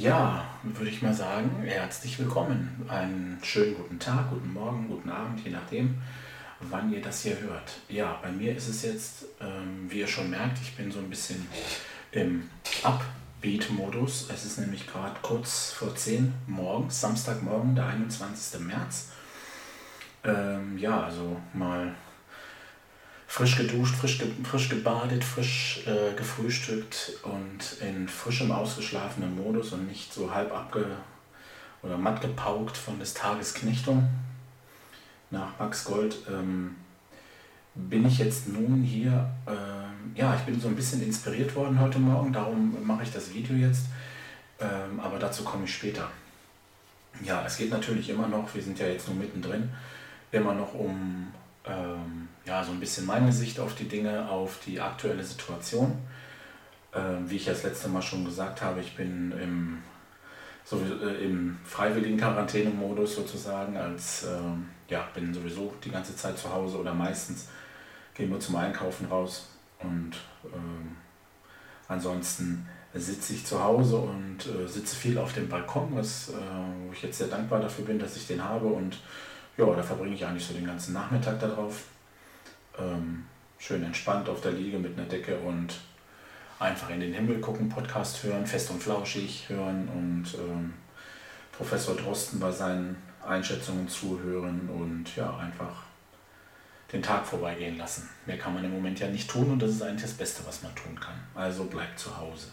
Ja, würde ich mal sagen, herzlich willkommen. Einen schönen guten Tag, guten Morgen, guten Abend, je nachdem, wann ihr das hier hört. Ja, bei mir ist es jetzt, ähm, wie ihr schon merkt, ich bin so ein bisschen im Upbeat-Modus. Es ist nämlich gerade kurz vor 10 morgens, Samstagmorgen, der 21. März. Ähm, ja, also mal frisch geduscht, frisch, ge frisch gebadet, frisch äh, gefrühstückt und in frischem ausgeschlafenen Modus und nicht so halb abge oder matt gepaukt von des Tages Knechtung nach Max Gold. Ähm, bin ich jetzt nun hier, äh, ja, ich bin so ein bisschen inspiriert worden heute Morgen, darum mache ich das Video jetzt, ähm, aber dazu komme ich später. Ja, es geht natürlich immer noch, wir sind ja jetzt nur mittendrin, immer noch um ähm, ja, so ein bisschen meine Sicht auf die Dinge, auf die aktuelle Situation. Ähm, wie ich das letzte Mal schon gesagt habe, ich bin im, so, äh, im freiwilligen Quarantänemodus sozusagen, als ähm, ja, bin sowieso die ganze Zeit zu Hause oder meistens gehen wir zum Einkaufen raus und ähm, ansonsten sitze ich zu Hause und äh, sitze viel auf dem Balkon, was, äh, wo ich jetzt sehr dankbar dafür bin, dass ich den habe und ja, da verbringe ich eigentlich so den ganzen Nachmittag darauf. Ähm, schön entspannt auf der Liege mit einer Decke und einfach in den Himmel gucken, Podcast hören, fest und flauschig hören und ähm, Professor Drosten bei seinen Einschätzungen zuhören und ja, einfach den Tag vorbeigehen lassen. Mehr kann man im Moment ja nicht tun und das ist eigentlich das Beste, was man tun kann. Also bleibt zu Hause.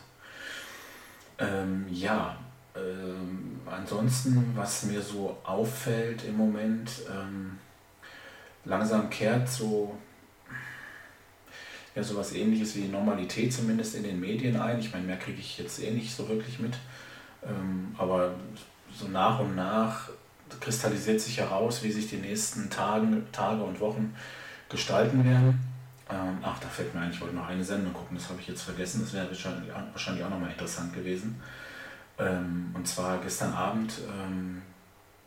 Ähm, ja, ähm, ansonsten, was mir so auffällt im Moment, ähm, langsam kehrt so ja sowas ähnliches wie Normalität zumindest in den Medien ein. Ich meine, mehr kriege ich jetzt eh nicht so wirklich mit. Ähm, aber so nach und nach kristallisiert sich heraus, wie sich die nächsten Tagen, Tage und Wochen gestalten werden. Ähm, ach, da fällt mir ein, ich wollte noch eine Sendung gucken, das habe ich jetzt vergessen. Das wäre wahrscheinlich auch nochmal interessant gewesen. Ähm, und zwar gestern Abend, ähm,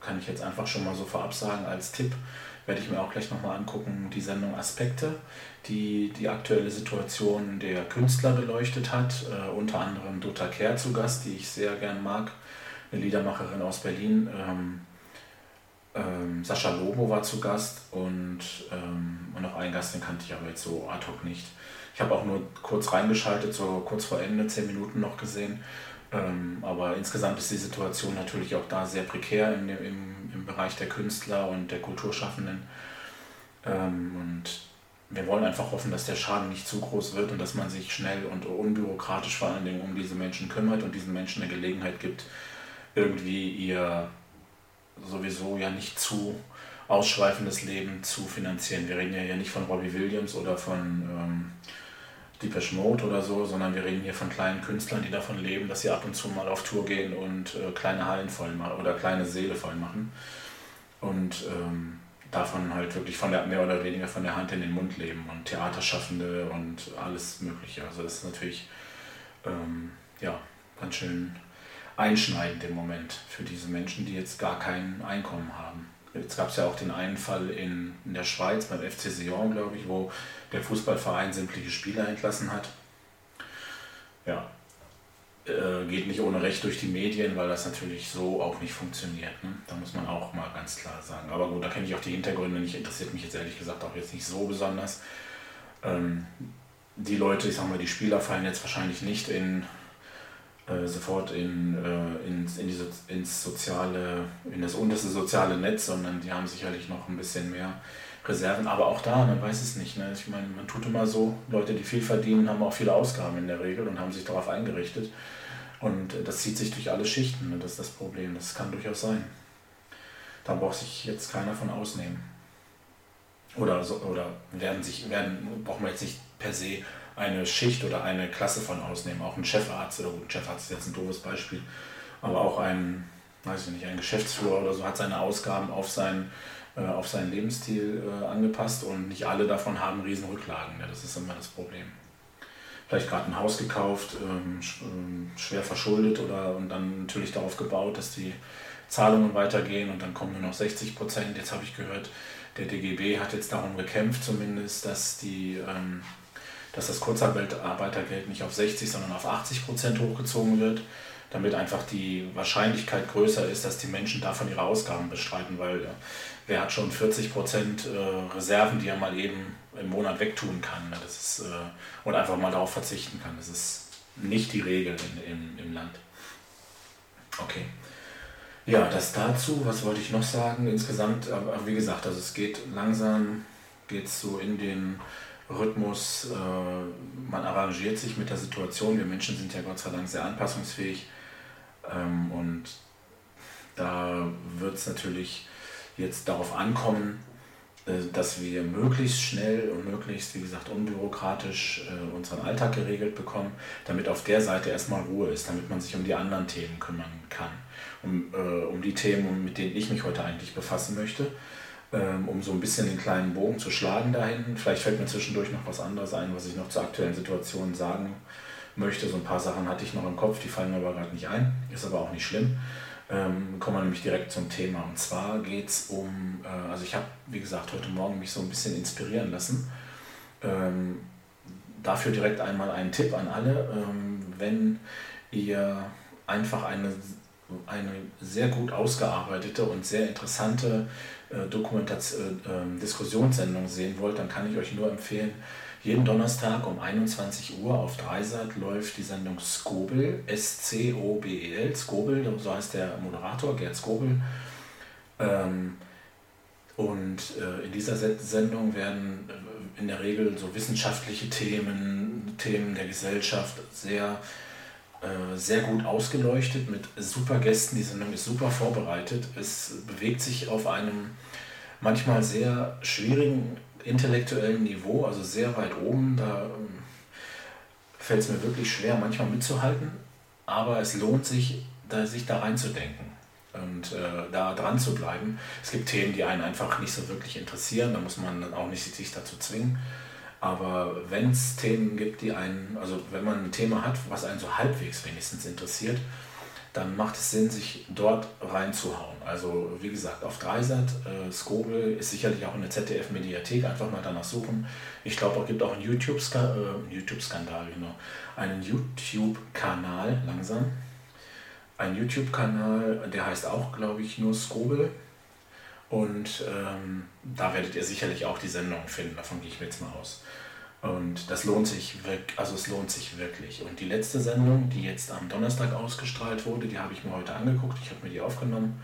kann ich jetzt einfach schon mal so vorab sagen, als Tipp werde ich mir auch gleich nochmal angucken, die Sendung Aspekte, die die aktuelle Situation der Künstler beleuchtet hat. Äh, unter anderem Dota Kerr zu Gast, die ich sehr gern mag, eine Liedermacherin aus Berlin. Ähm, ähm, Sascha Lobo war zu Gast und, ähm, und noch einen Gast, den kannte ich aber jetzt so ad hoc nicht. Ich habe auch nur kurz reingeschaltet, so kurz vor Ende, zehn Minuten noch gesehen. Ähm, aber insgesamt ist die Situation natürlich auch da sehr prekär im, im, im Bereich der Künstler und der Kulturschaffenden. Ähm, und wir wollen einfach hoffen, dass der Schaden nicht zu groß wird und dass man sich schnell und unbürokratisch vor allen Dingen um diese Menschen kümmert und diesen Menschen eine Gelegenheit gibt, irgendwie ihr sowieso ja nicht zu ausschweifendes Leben zu finanzieren. Wir reden ja hier nicht von Robbie Williams oder von ähm, Depeche Mode oder so, sondern wir reden hier von kleinen Künstlern, die davon leben, dass sie ab und zu mal auf Tour gehen und äh, kleine Hallen voll machen oder kleine Seele voll machen. Und ähm, davon halt wirklich von der, mehr oder weniger von der Hand in den Mund leben und Theaterschaffende und alles Mögliche. Also das ist natürlich ähm, ja, ganz schön einschneidend im Moment für diese Menschen, die jetzt gar kein Einkommen haben. Jetzt gab es ja auch den einen Fall in, in der Schweiz beim FC Sion, glaube ich, wo der Fußballverein sämtliche Spieler entlassen hat. Ja, äh, geht nicht ohne Recht durch die Medien, weil das natürlich so auch nicht funktioniert. Ne? Da muss man auch mal ganz klar sagen. Aber gut, da kenne ich auch die Hintergründe nicht, interessiert mich jetzt ehrlich gesagt auch jetzt nicht so besonders. Ähm, die Leute, ich sag mal, die Spieler fallen jetzt wahrscheinlich nicht in äh, sofort in, äh, in die, ins soziale, in das unterste soziale Netz, sondern die haben sicherlich noch ein bisschen mehr Reserven. Aber auch da, man weiß es nicht. Ne? Ich meine, man tut immer so, Leute, die viel verdienen, haben auch viele Ausgaben in der Regel und haben sich darauf eingerichtet. Und das zieht sich durch alle Schichten. Ne? Das ist das Problem. Das kann durchaus sein. Da braucht sich jetzt keiner von ausnehmen. Oder, so, oder werden sich, werden, braucht man jetzt nicht per se eine Schicht oder eine Klasse von ausnehmen. Auch ein Chefarzt, oder gut, ein Chefarzt ist jetzt ein doofes Beispiel, aber auch ein, weiß ich nicht, ein Geschäftsführer oder so hat seine Ausgaben auf seinen, äh, auf seinen Lebensstil äh, angepasst und nicht alle davon haben riesen Rücklagen. Ja, das ist immer das Problem. Vielleicht gerade ein Haus gekauft, ähm, ähm, schwer verschuldet oder und dann natürlich darauf gebaut, dass die Zahlungen weitergehen und dann kommen nur noch 60 Prozent. Jetzt habe ich gehört, der DGB hat jetzt darum gekämpft, zumindest, dass die ähm, dass das Kurzarbeitergeld nicht auf 60, sondern auf 80 Prozent hochgezogen wird. damit einfach die Wahrscheinlichkeit größer ist, dass die Menschen davon ihre Ausgaben bestreiten, weil wer hat schon 40 Prozent äh, Reserven, die er mal eben im Monat wegtun kann ne? das ist, äh, und einfach mal darauf verzichten kann. Das ist nicht die Regel in, in, im Land. Okay. Ja, das dazu, was wollte ich noch sagen? Insgesamt, wie gesagt, also es geht langsam, geht so in den Rhythmus, äh, man arrangiert sich mit der Situation. Wir Menschen sind ja Gott sei Dank sehr anpassungsfähig ähm, und da wird es natürlich jetzt darauf ankommen, äh, dass wir möglichst schnell und möglichst, wie gesagt, unbürokratisch äh, unseren Alltag geregelt bekommen, damit auf der Seite erstmal Ruhe ist, damit man sich um die anderen Themen kümmern kann. Um, äh, um die Themen, mit denen ich mich heute eigentlich befassen möchte, ähm, um so ein bisschen den kleinen Bogen zu schlagen da hinten. Vielleicht fällt mir zwischendurch noch was anderes ein, was ich noch zur aktuellen Situation sagen möchte. So ein paar Sachen hatte ich noch im Kopf, die fallen mir aber gerade nicht ein, ist aber auch nicht schlimm ähm, kommen wir nämlich direkt zum Thema. Und zwar geht es um, äh, also ich habe, wie gesagt, heute Morgen mich so ein bisschen inspirieren lassen. Ähm, dafür direkt einmal einen Tipp an alle, ähm, wenn ihr einfach eine, eine sehr gut ausgearbeitete und sehr interessante äh, Dokumentation, äh, ähm, Diskussionssendung sehen wollt, dann kann ich euch nur empfehlen, jeden Donnerstag um 21 Uhr auf Dreisat läuft die Sendung Skobel, S-C-O-B-E-L, Skobel, so heißt der Moderator, Gerd Skobel. Ähm, und äh, in dieser Sendung werden äh, in der Regel so wissenschaftliche Themen, Themen der Gesellschaft sehr, äh, sehr gut ausgeleuchtet mit super Gästen. Die Sendung ist super vorbereitet. Es bewegt sich auf einem manchmal sehr schwierigen intellektuellen Niveau, also sehr weit oben. Da ähm, fällt es mir wirklich schwer, manchmal mitzuhalten, aber es lohnt sich, da, sich da reinzudenken und äh, da dran zu bleiben. Es gibt Themen, die einen einfach nicht so wirklich interessieren, da muss man dann auch nicht sich dazu zwingen. Aber wenn es Themen gibt, die einen, also wenn man ein Thema hat, was einen so halbwegs wenigstens interessiert, dann macht es Sinn, sich dort reinzuhauen. Also wie gesagt, auf Dreisat, äh, Skobel ist sicherlich auch in der ZDF-Mediathek, einfach mal danach suchen. Ich glaube, es gibt auch einen YouTube-Skandal, äh, YouTube genau, einen YouTube-Kanal, langsam. Ein YouTube-Kanal, der heißt auch, glaube ich, nur Skobel. Und ähm, da werdet ihr sicherlich auch die Sendung finden, davon gehe ich mir jetzt mal aus. Und das lohnt sich wirklich, also es lohnt sich wirklich. Und die letzte Sendung, die jetzt am Donnerstag ausgestrahlt wurde, die habe ich mir heute angeguckt. Ich habe mir die aufgenommen.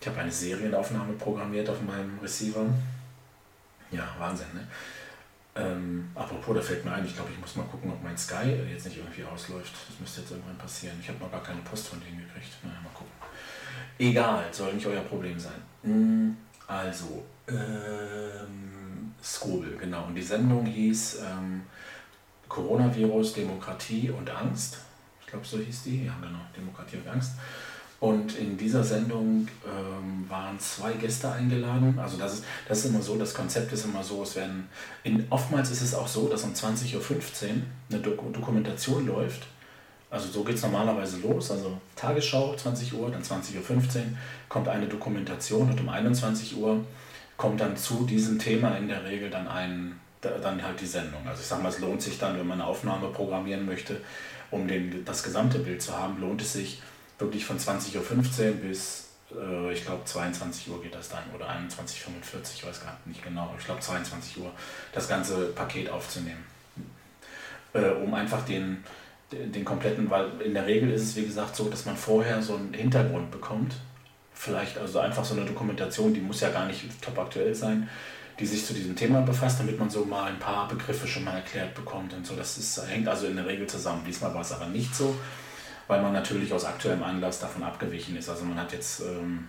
Ich habe eine Serienaufnahme programmiert auf meinem Receiver. Ja, Wahnsinn, ne? Ähm, apropos, da fällt mir ein, ich glaube, ich muss mal gucken, ob mein Sky jetzt nicht irgendwie ausläuft. Das müsste jetzt irgendwann passieren. Ich habe noch gar keine Post von denen gekriegt. Naja, mal gucken. Egal, soll nicht euer Problem sein. Hm, also, ähm, Skobel, genau. Und die Sendung hieß ähm, Coronavirus, Demokratie und Angst. Ich glaube, so hieß die. Ja, genau, Demokratie und Angst. Und in dieser Sendung ähm, waren zwei Gäste eingeladen. Also das ist, das ist immer so, das Konzept ist immer so, es werden, in, oftmals ist es auch so, dass um 20.15 Uhr eine Dok Dokumentation läuft. Also so geht es normalerweise los. Also Tagesschau 20 Uhr, dann 20.15 Uhr kommt eine Dokumentation und um 21 Uhr kommt dann zu diesem Thema in der Regel dann ein, dann halt die Sendung. Also ich sage mal, es lohnt sich dann, wenn man eine Aufnahme programmieren möchte, um den, das gesamte Bild zu haben, lohnt es sich wirklich von 20.15 Uhr bis, äh, ich glaube, 22 Uhr geht das dann oder 21.45 Uhr, ich weiß gar nicht genau, ich glaube 22 Uhr, das ganze Paket aufzunehmen. Äh, um einfach den, den, den kompletten, weil in der Regel ist es wie gesagt so, dass man vorher so einen Hintergrund bekommt, vielleicht also einfach so eine Dokumentation, die muss ja gar nicht top aktuell sein, die sich zu diesem Thema befasst, damit man so mal ein paar Begriffe schon mal erklärt bekommt und so. Das ist, hängt also in der Regel zusammen. Diesmal war es aber nicht so, weil man natürlich aus aktuellem Anlass davon abgewichen ist. Also man hat jetzt, ähm,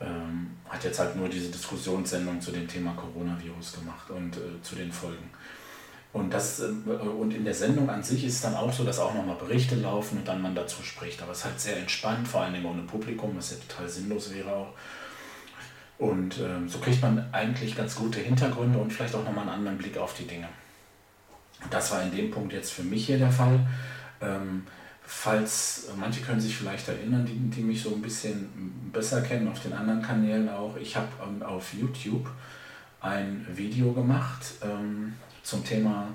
ähm, hat jetzt halt nur diese Diskussionssendung zu dem Thema Coronavirus gemacht und äh, zu den Folgen. Und, das, äh, und in der Sendung an sich ist es dann auch so, dass auch nochmal Berichte laufen und dann man dazu spricht. Aber es ist halt sehr entspannt, vor allem ohne Publikum, was ja total sinnlos wäre auch. Und ähm, so kriegt man eigentlich ganz gute Hintergründe und vielleicht auch nochmal einen anderen Blick auf die Dinge. Das war in dem Punkt jetzt für mich hier der Fall. Ähm, falls, manche können sich vielleicht erinnern, die, die mich so ein bisschen besser kennen, auf den anderen Kanälen auch. Ich habe ähm, auf YouTube ein Video gemacht. Zum Thema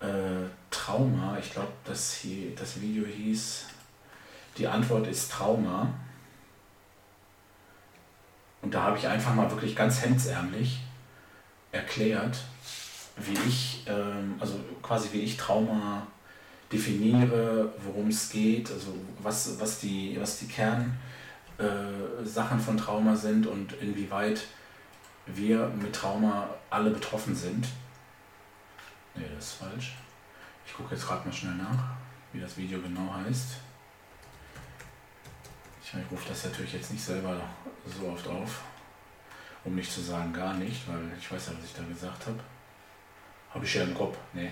äh, Trauma. Ich glaube, das, das Video hieß die Antwort ist Trauma. Und da habe ich einfach mal wirklich ganz hemdsärmlich erklärt, wie ich, ähm, also quasi wie ich Trauma definiere, worum es geht, also was, was die, was die Kernsachen äh, von Trauma sind und inwieweit wir mit Trauma alle betroffen sind. Ne, das ist falsch. Ich gucke jetzt gerade mal schnell nach, wie das Video genau heißt. Ich, ich rufe das natürlich jetzt nicht selber so oft auf, um nicht zu sagen gar nicht, weil ich weiß ja, was ich da gesagt habe. Habe ich ja im Kopf, ne.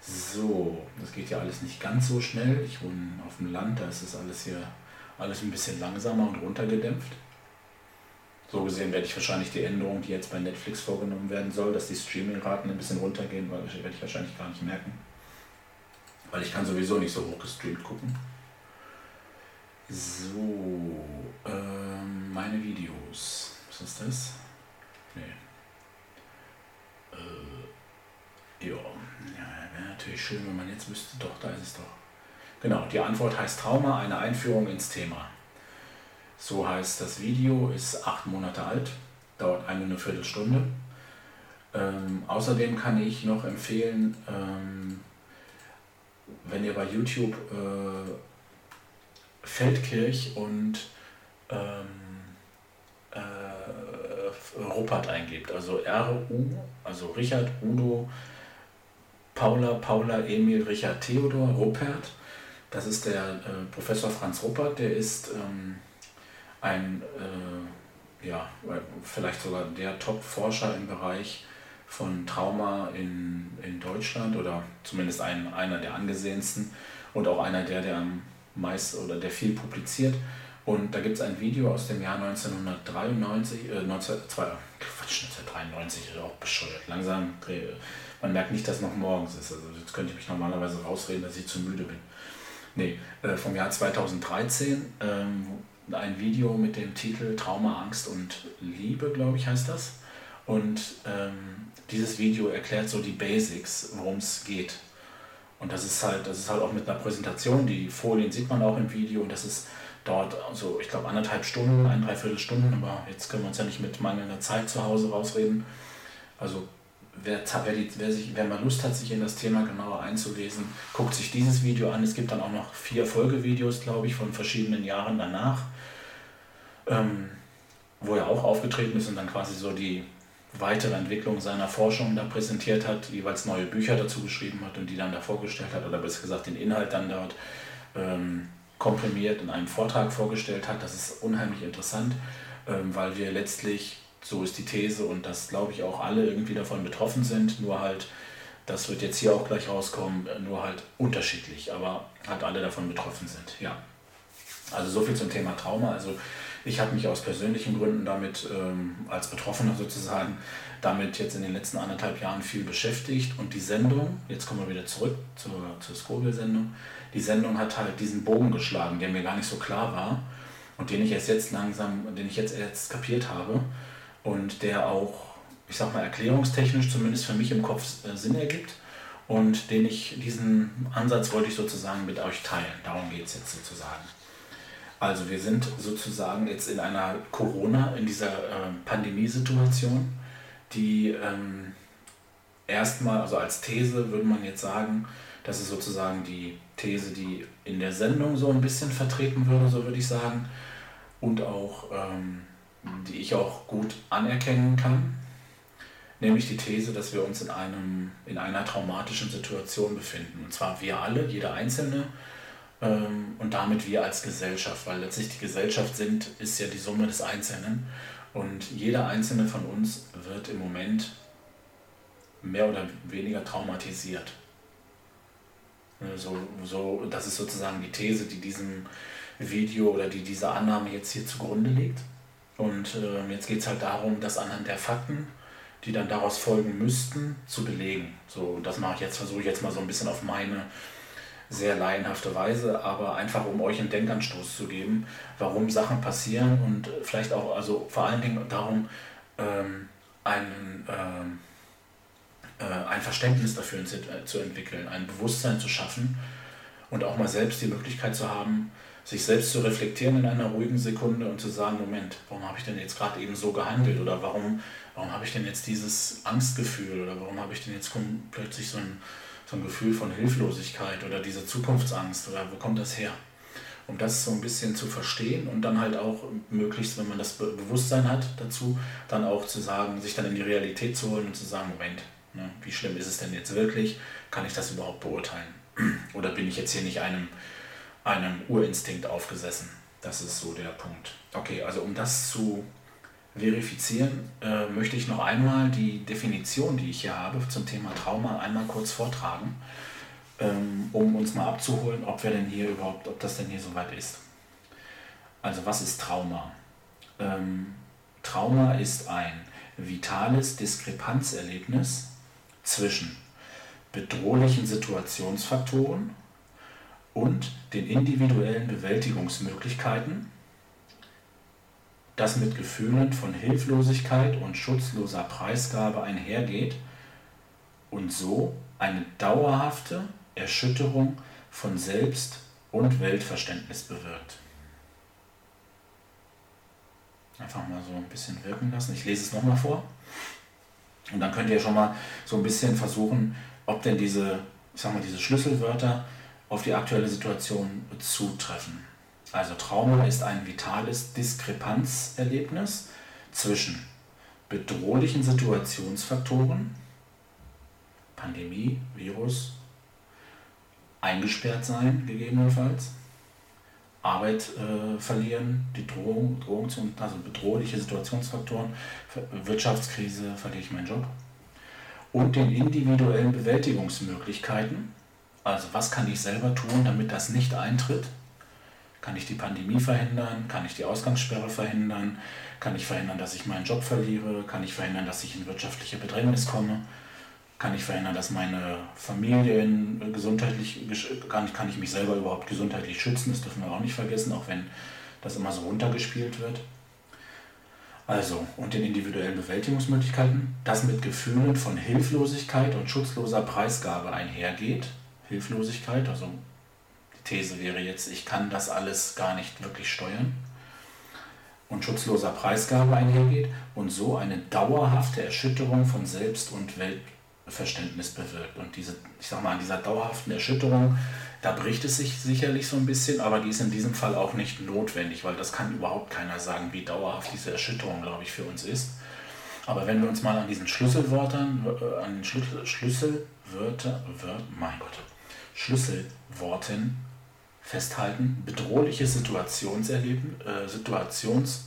So, das geht ja alles nicht ganz so schnell. Ich wohne auf dem Land, da ist das alles hier alles ein bisschen langsamer und runtergedämpft. So gesehen werde ich wahrscheinlich die Änderung, die jetzt bei Netflix vorgenommen werden soll, dass die Streaming-Raten ein bisschen runtergehen, weil werde ich wahrscheinlich gar nicht merken. Weil ich kann sowieso nicht so hoch gestreamt gucken. So, ähm, meine Videos. Was ist das? Nee. Äh, ja, ja wäre natürlich schön, wenn man jetzt wüsste, doch, da ist es doch. Genau, die Antwort heißt Trauma, eine Einführung ins Thema. So heißt das Video, ist acht Monate alt, dauert eine, eine Viertelstunde. Ähm, außerdem kann ich noch empfehlen, ähm, wenn ihr bei YouTube äh, Feldkirch und ähm, äh, Ruppert eingebt, also R-U, also Richard, Udo, Paula, Paula, Emil, Richard, Theodor, Ruppert. Das ist der äh, Professor Franz Ruppert, der ist ähm, ein, äh, ja, vielleicht sogar der Top-Forscher im Bereich von Trauma in, in Deutschland oder zumindest ein, einer der angesehensten und auch einer der, der am meisten oder der viel publiziert. Und da gibt es ein Video aus dem Jahr 1993, äh, 19, Quatsch, 1993, ist auch bescheuert. Langsam, man merkt nicht, dass noch morgens ist. Also jetzt könnte ich mich normalerweise rausreden, dass ich zu müde bin. Nee, äh, vom Jahr 2013, ähm, ein Video mit dem Titel Trauma, Angst und Liebe, glaube ich, heißt das. Und ähm, dieses Video erklärt so die Basics, worum es geht. Und das ist halt, das ist halt auch mit einer Präsentation, die Folien sieht man auch im Video und das ist dort so, ich glaube, anderthalb Stunden, ein, dreiviertel Stunden, aber jetzt können wir uns ja nicht mit mangelnder Zeit zu Hause rausreden. Also wer, wer, die, wer, sich, wer mal Lust hat, sich in das Thema genauer einzulesen, guckt sich dieses Video an. Es gibt dann auch noch vier Folgevideos, glaube ich, von verschiedenen Jahren danach ähm, wo er auch aufgetreten ist und dann quasi so die weitere Entwicklung seiner Forschung da präsentiert hat, jeweils neue Bücher dazu geschrieben hat und die dann da vorgestellt hat oder besser gesagt den Inhalt dann dort ähm, komprimiert in einem Vortrag vorgestellt hat. Das ist unheimlich interessant, ähm, weil wir letztlich, so ist die These und das glaube ich auch alle irgendwie davon betroffen sind, nur halt, das wird jetzt hier auch gleich rauskommen, nur halt unterschiedlich, aber halt alle davon betroffen sind. Ja. Also so viel zum Thema Trauma. Also ich habe mich aus persönlichen Gründen damit, ähm, als Betroffener sozusagen, damit jetzt in den letzten anderthalb Jahren viel beschäftigt. Und die Sendung, jetzt kommen wir wieder zurück zur, zur Skobel-Sendung, die Sendung hat halt diesen Bogen geschlagen, der mir gar nicht so klar war und den ich erst jetzt langsam, den ich jetzt erst kapiert habe und der auch, ich sag mal, erklärungstechnisch zumindest für mich im Kopf äh, Sinn ergibt und den ich, diesen Ansatz wollte ich sozusagen mit euch teilen. Darum geht es jetzt sozusagen. Also wir sind sozusagen jetzt in einer Corona, in dieser äh, Pandemiesituation, die ähm, erstmal, also als These würde man jetzt sagen, das ist sozusagen die These, die in der Sendung so ein bisschen vertreten würde, so würde ich sagen, und auch ähm, die ich auch gut anerkennen kann, nämlich die These, dass wir uns in, einem, in einer traumatischen Situation befinden. Und zwar wir alle, jeder Einzelne, ähm, und damit wir als Gesellschaft, weil letztlich die Gesellschaft sind, ist ja die Summe des Einzelnen und jeder Einzelne von uns wird im Moment mehr oder weniger traumatisiert. So, so, das ist sozusagen die These, die diesem Video oder die diese Annahme jetzt hier zugrunde liegt. Und äh, jetzt geht es halt darum, das anhand der Fakten, die dann daraus folgen müssten, zu belegen. So, das mache ich jetzt, versuche ich jetzt mal so ein bisschen auf meine sehr laienhafte Weise, aber einfach um euch einen Denkanstoß zu geben, warum Sachen passieren und vielleicht auch, also vor allen Dingen darum, ähm, einen, ähm, äh, ein Verständnis dafür zu, äh, zu entwickeln, ein Bewusstsein zu schaffen Und auch mal selbst die Möglichkeit zu haben, sich selbst zu reflektieren in einer ruhigen Sekunde und zu sagen, Moment, warum habe ich denn jetzt gerade eben so gehandelt oder warum, warum habe ich denn jetzt dieses Angstgefühl oder warum habe ich denn jetzt plötzlich so ein, so ein Gefühl von Hilflosigkeit oder diese Zukunftsangst oder wo kommt das her? Um das so ein bisschen zu verstehen und dann halt auch möglichst, wenn man das Bewusstsein hat dazu, dann auch zu sagen, sich dann in die Realität zu holen und zu sagen, Moment, ne, wie schlimm ist es denn jetzt wirklich? Kann ich das überhaupt beurteilen? Oder bin ich jetzt hier nicht einem einem Urinstinkt aufgesessen. Das ist so der Punkt. Okay, also um das zu verifizieren, äh, möchte ich noch einmal die Definition, die ich hier habe zum Thema Trauma, einmal kurz vortragen, ähm, um uns mal abzuholen, ob wir denn hier überhaupt, ob das denn hier soweit ist. Also was ist Trauma? Ähm, Trauma ist ein vitales Diskrepanzerlebnis zwischen bedrohlichen Situationsfaktoren und den individuellen Bewältigungsmöglichkeiten, das mit Gefühlen von Hilflosigkeit und schutzloser Preisgabe einhergeht und so eine dauerhafte Erschütterung von Selbst- und Weltverständnis bewirkt. Einfach mal so ein bisschen wirken lassen. Ich lese es nochmal vor. Und dann könnt ihr schon mal so ein bisschen versuchen, ob denn diese, ich sag mal, diese Schlüsselwörter auf die aktuelle Situation zutreffen. Also Trauma ist ein vitales Diskrepanzerlebnis zwischen bedrohlichen Situationsfaktoren, Pandemie, Virus, eingesperrt sein gegebenenfalls, Arbeit äh, verlieren, die Drohung, Drohung zu, also bedrohliche Situationsfaktoren, Wirtschaftskrise, verliere ich meinen Job und den individuellen Bewältigungsmöglichkeiten, also was kann ich selber tun, damit das nicht eintritt? Kann ich die Pandemie verhindern? Kann ich die Ausgangssperre verhindern? Kann ich verhindern, dass ich meinen Job verliere? Kann ich verhindern, dass ich in wirtschaftliche Bedrängnis komme? Kann ich verhindern, dass meine Familie in gesundheitlich, kann kann ich mich selber überhaupt gesundheitlich schützen? Das dürfen wir auch nicht vergessen, auch wenn das immer so runtergespielt wird. Also, und den individuellen Bewältigungsmöglichkeiten, das mit Gefühlen von Hilflosigkeit und schutzloser Preisgabe einhergeht, Hilflosigkeit. Also These wäre jetzt, ich kann das alles gar nicht wirklich steuern und schutzloser Preisgabe einhergeht und so eine dauerhafte Erschütterung von Selbst- und Weltverständnis bewirkt. Und diese, ich sag mal, an dieser dauerhaften Erschütterung, da bricht es sich sicherlich so ein bisschen, aber die ist in diesem Fall auch nicht notwendig, weil das kann überhaupt keiner sagen, wie dauerhaft diese Erschütterung, glaube ich, für uns ist. Aber wenn wir uns mal an diesen Schlüsselwörtern, äh, an den Schlüssel, Schlüsselwörter, Wört, mein Gott, Schlüsselworten festhalten. Bedrohliche Situationserleben, äh, Situations,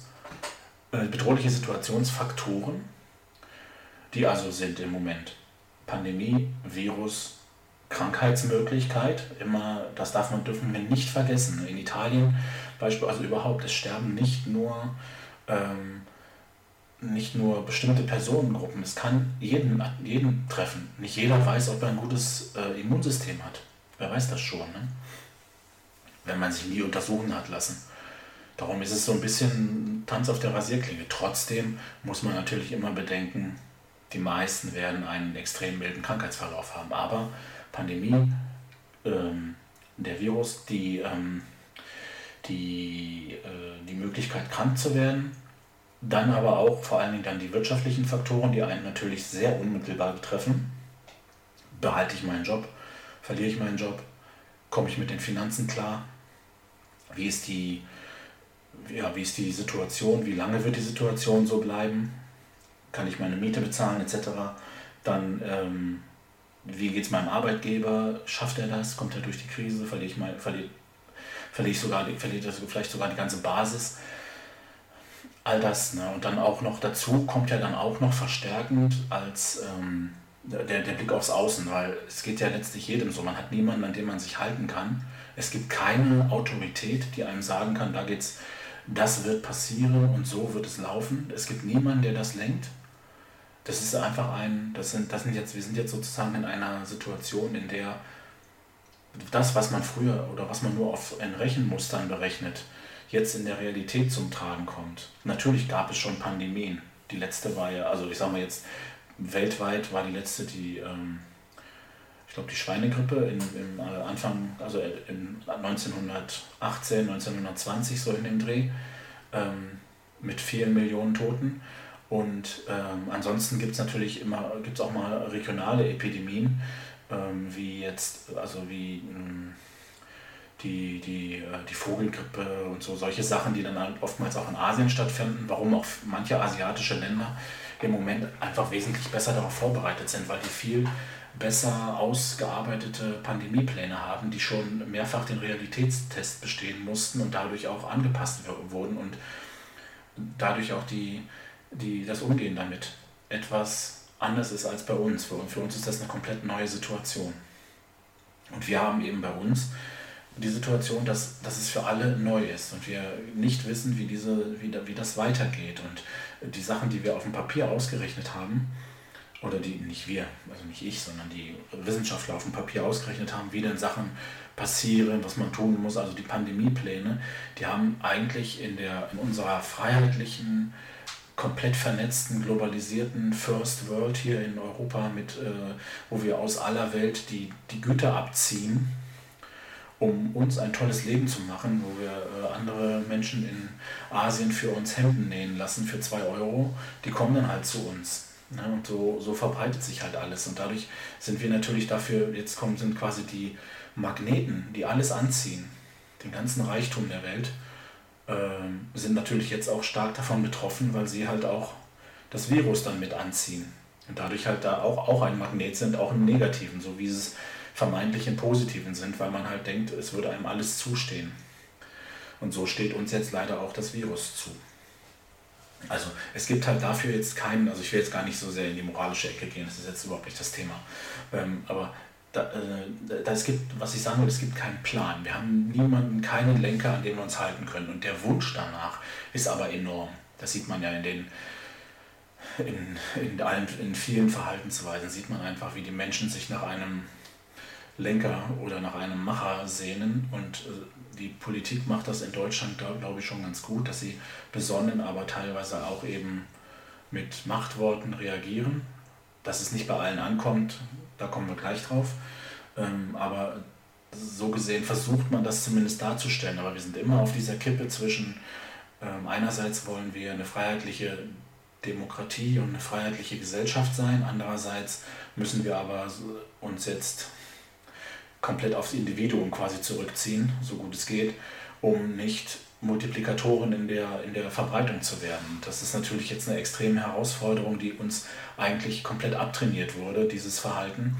äh, bedrohliche Situationsfaktoren, die also sind im Moment Pandemie, Virus, Krankheitsmöglichkeit, immer, das darf man, dürfen wir nicht vergessen. In Italien beispielsweise also überhaupt, es sterben nicht nur, ähm, nicht nur bestimmte Personengruppen, es kann jeden, jeden treffen. Nicht jeder weiß, ob er ein gutes äh, Immunsystem hat. Wer weiß das schon, ne? Wenn man sich nie untersuchen hat lassen. Darum ist es so ein bisschen Tanz auf der Rasierklinge. Trotzdem muss man natürlich immer bedenken, die meisten werden einen extrem milden Krankheitsverlauf haben. Aber Pandemie, ähm, der Virus, die, ähm, die, äh, die Möglichkeit krank zu werden, dann aber auch vor allen Dingen dann die wirtschaftlichen Faktoren, die einen natürlich sehr unmittelbar betreffen. Behalte ich meinen Job? Verliere ich meinen Job? Komme ich mit den Finanzen klar? Wie ist die, ja, wie ist die Situation? Wie lange wird die Situation so bleiben? Kann ich meine Miete bezahlen etc.? Dann, ähm, wie geht es meinem Arbeitgeber? Schafft er das? Kommt er durch die Krise? Verliere ich, mein, verliere, verliere ich sogar, verliere das vielleicht sogar die ganze Basis? All das. Ne? Und dann auch noch dazu kommt ja dann auch noch verstärkend als ähm, der, der Blick aufs Außen, weil es geht ja letztlich jedem so. Man hat niemanden, an dem man sich halten kann. Es gibt keine Autorität, die einem sagen kann, da geht's, das wird passieren und so wird es laufen. Es gibt niemanden, der das lenkt. Das ist einfach ein, das sind, das sind jetzt, wir sind jetzt sozusagen in einer Situation, in der das, was man früher oder was man nur auf in Rechenmustern berechnet, jetzt in der Realität zum Tragen kommt. Natürlich gab es schon Pandemien. Die letzte war ja, also ich sage mal jetzt weltweit war die letzte, die, ähm, ich glaube, die Schweinegrippe in, im äh, Anfang, also in 1918, 1920 so in dem Dreh, ähm, mit vielen Millionen Toten. Und ähm, ansonsten gibt es natürlich immer, gibt es auch mal regionale Epidemien, ähm, wie jetzt, also wie hm, die, die, äh, die Vogelgrippe und so, solche Sachen, die dann halt oftmals auch in Asien stattfinden, warum auch manche asiatische Länder im Moment einfach wesentlich besser darauf vorbereitet sind, weil die viel besser ausgearbeitete Pandemiepläne haben, die schon mehrfach den Realitätstest bestehen mussten und dadurch auch angepasst wurden und dadurch auch die, die, das Umgehen damit etwas anders ist als bei uns. Für, für uns ist das eine komplett neue Situation. Und wir haben eben bei uns die Situation, dass, dass es für alle neu ist und wir nicht wissen, wie, diese, wie, wie das weitergeht. Und die Sachen, die wir auf dem Papier ausgerechnet haben, oder die, nicht wir, also nicht ich, sondern die Wissenschaftler auf dem Papier ausgerechnet haben, wie denn Sachen passieren, was man tun muss, also die Pandemiepläne, die haben eigentlich in, der, in unserer freiheitlichen, komplett vernetzten, globalisierten First World hier in Europa, mit, äh, wo wir aus aller Welt die, die Güter abziehen, um uns ein tolles Leben zu machen, wo wir äh, andere Menschen in Asien für uns Hemden nähen lassen für zwei Euro, die kommen dann halt zu uns. Ne? Und so, so verbreitet sich halt alles. Und dadurch sind wir natürlich dafür, jetzt kommen sind quasi die Magneten, die alles anziehen, den ganzen Reichtum der Welt, äh, sind natürlich jetzt auch stark davon betroffen, weil sie halt auch das Virus dann mit anziehen. Und dadurch halt da auch, auch ein Magnet sind, auch im Negativen, so wie es vermeintlich im Positiven sind, weil man halt denkt, es würde einem alles zustehen. Und so steht uns jetzt leider auch das Virus zu. Also es gibt halt dafür jetzt keinen, also ich will jetzt gar nicht so sehr in die moralische Ecke gehen, das ist jetzt überhaupt nicht das Thema. Ähm, aber da, äh, da, es gibt, was ich sagen will, es gibt keinen Plan. Wir haben niemanden, keinen Lenker, an dem wir uns halten können. Und der Wunsch danach ist aber enorm. Das sieht man ja in den in, in, allen, in vielen Verhaltensweisen sieht man einfach, wie die Menschen sich nach einem Lenker oder nach einem Macher sehnen. Und äh, die Politik macht das in Deutschland, glaube glaub ich, schon ganz gut, dass sie besonnen, aber teilweise auch eben mit Machtworten reagieren. Dass es nicht bei allen ankommt, da kommen wir gleich drauf. Ähm, aber so gesehen versucht man das zumindest darzustellen. Aber wir sind immer auf dieser Kippe zwischen, ähm, einerseits wollen wir eine freiheitliche Demokratie und eine freiheitliche Gesellschaft sein, andererseits müssen wir aber uns jetzt komplett aufs Individuum quasi zurückziehen, so gut es geht, um nicht Multiplikatoren in der, in der Verbreitung zu werden. Das ist natürlich jetzt eine extreme Herausforderung, die uns eigentlich komplett abtrainiert wurde, dieses Verhalten.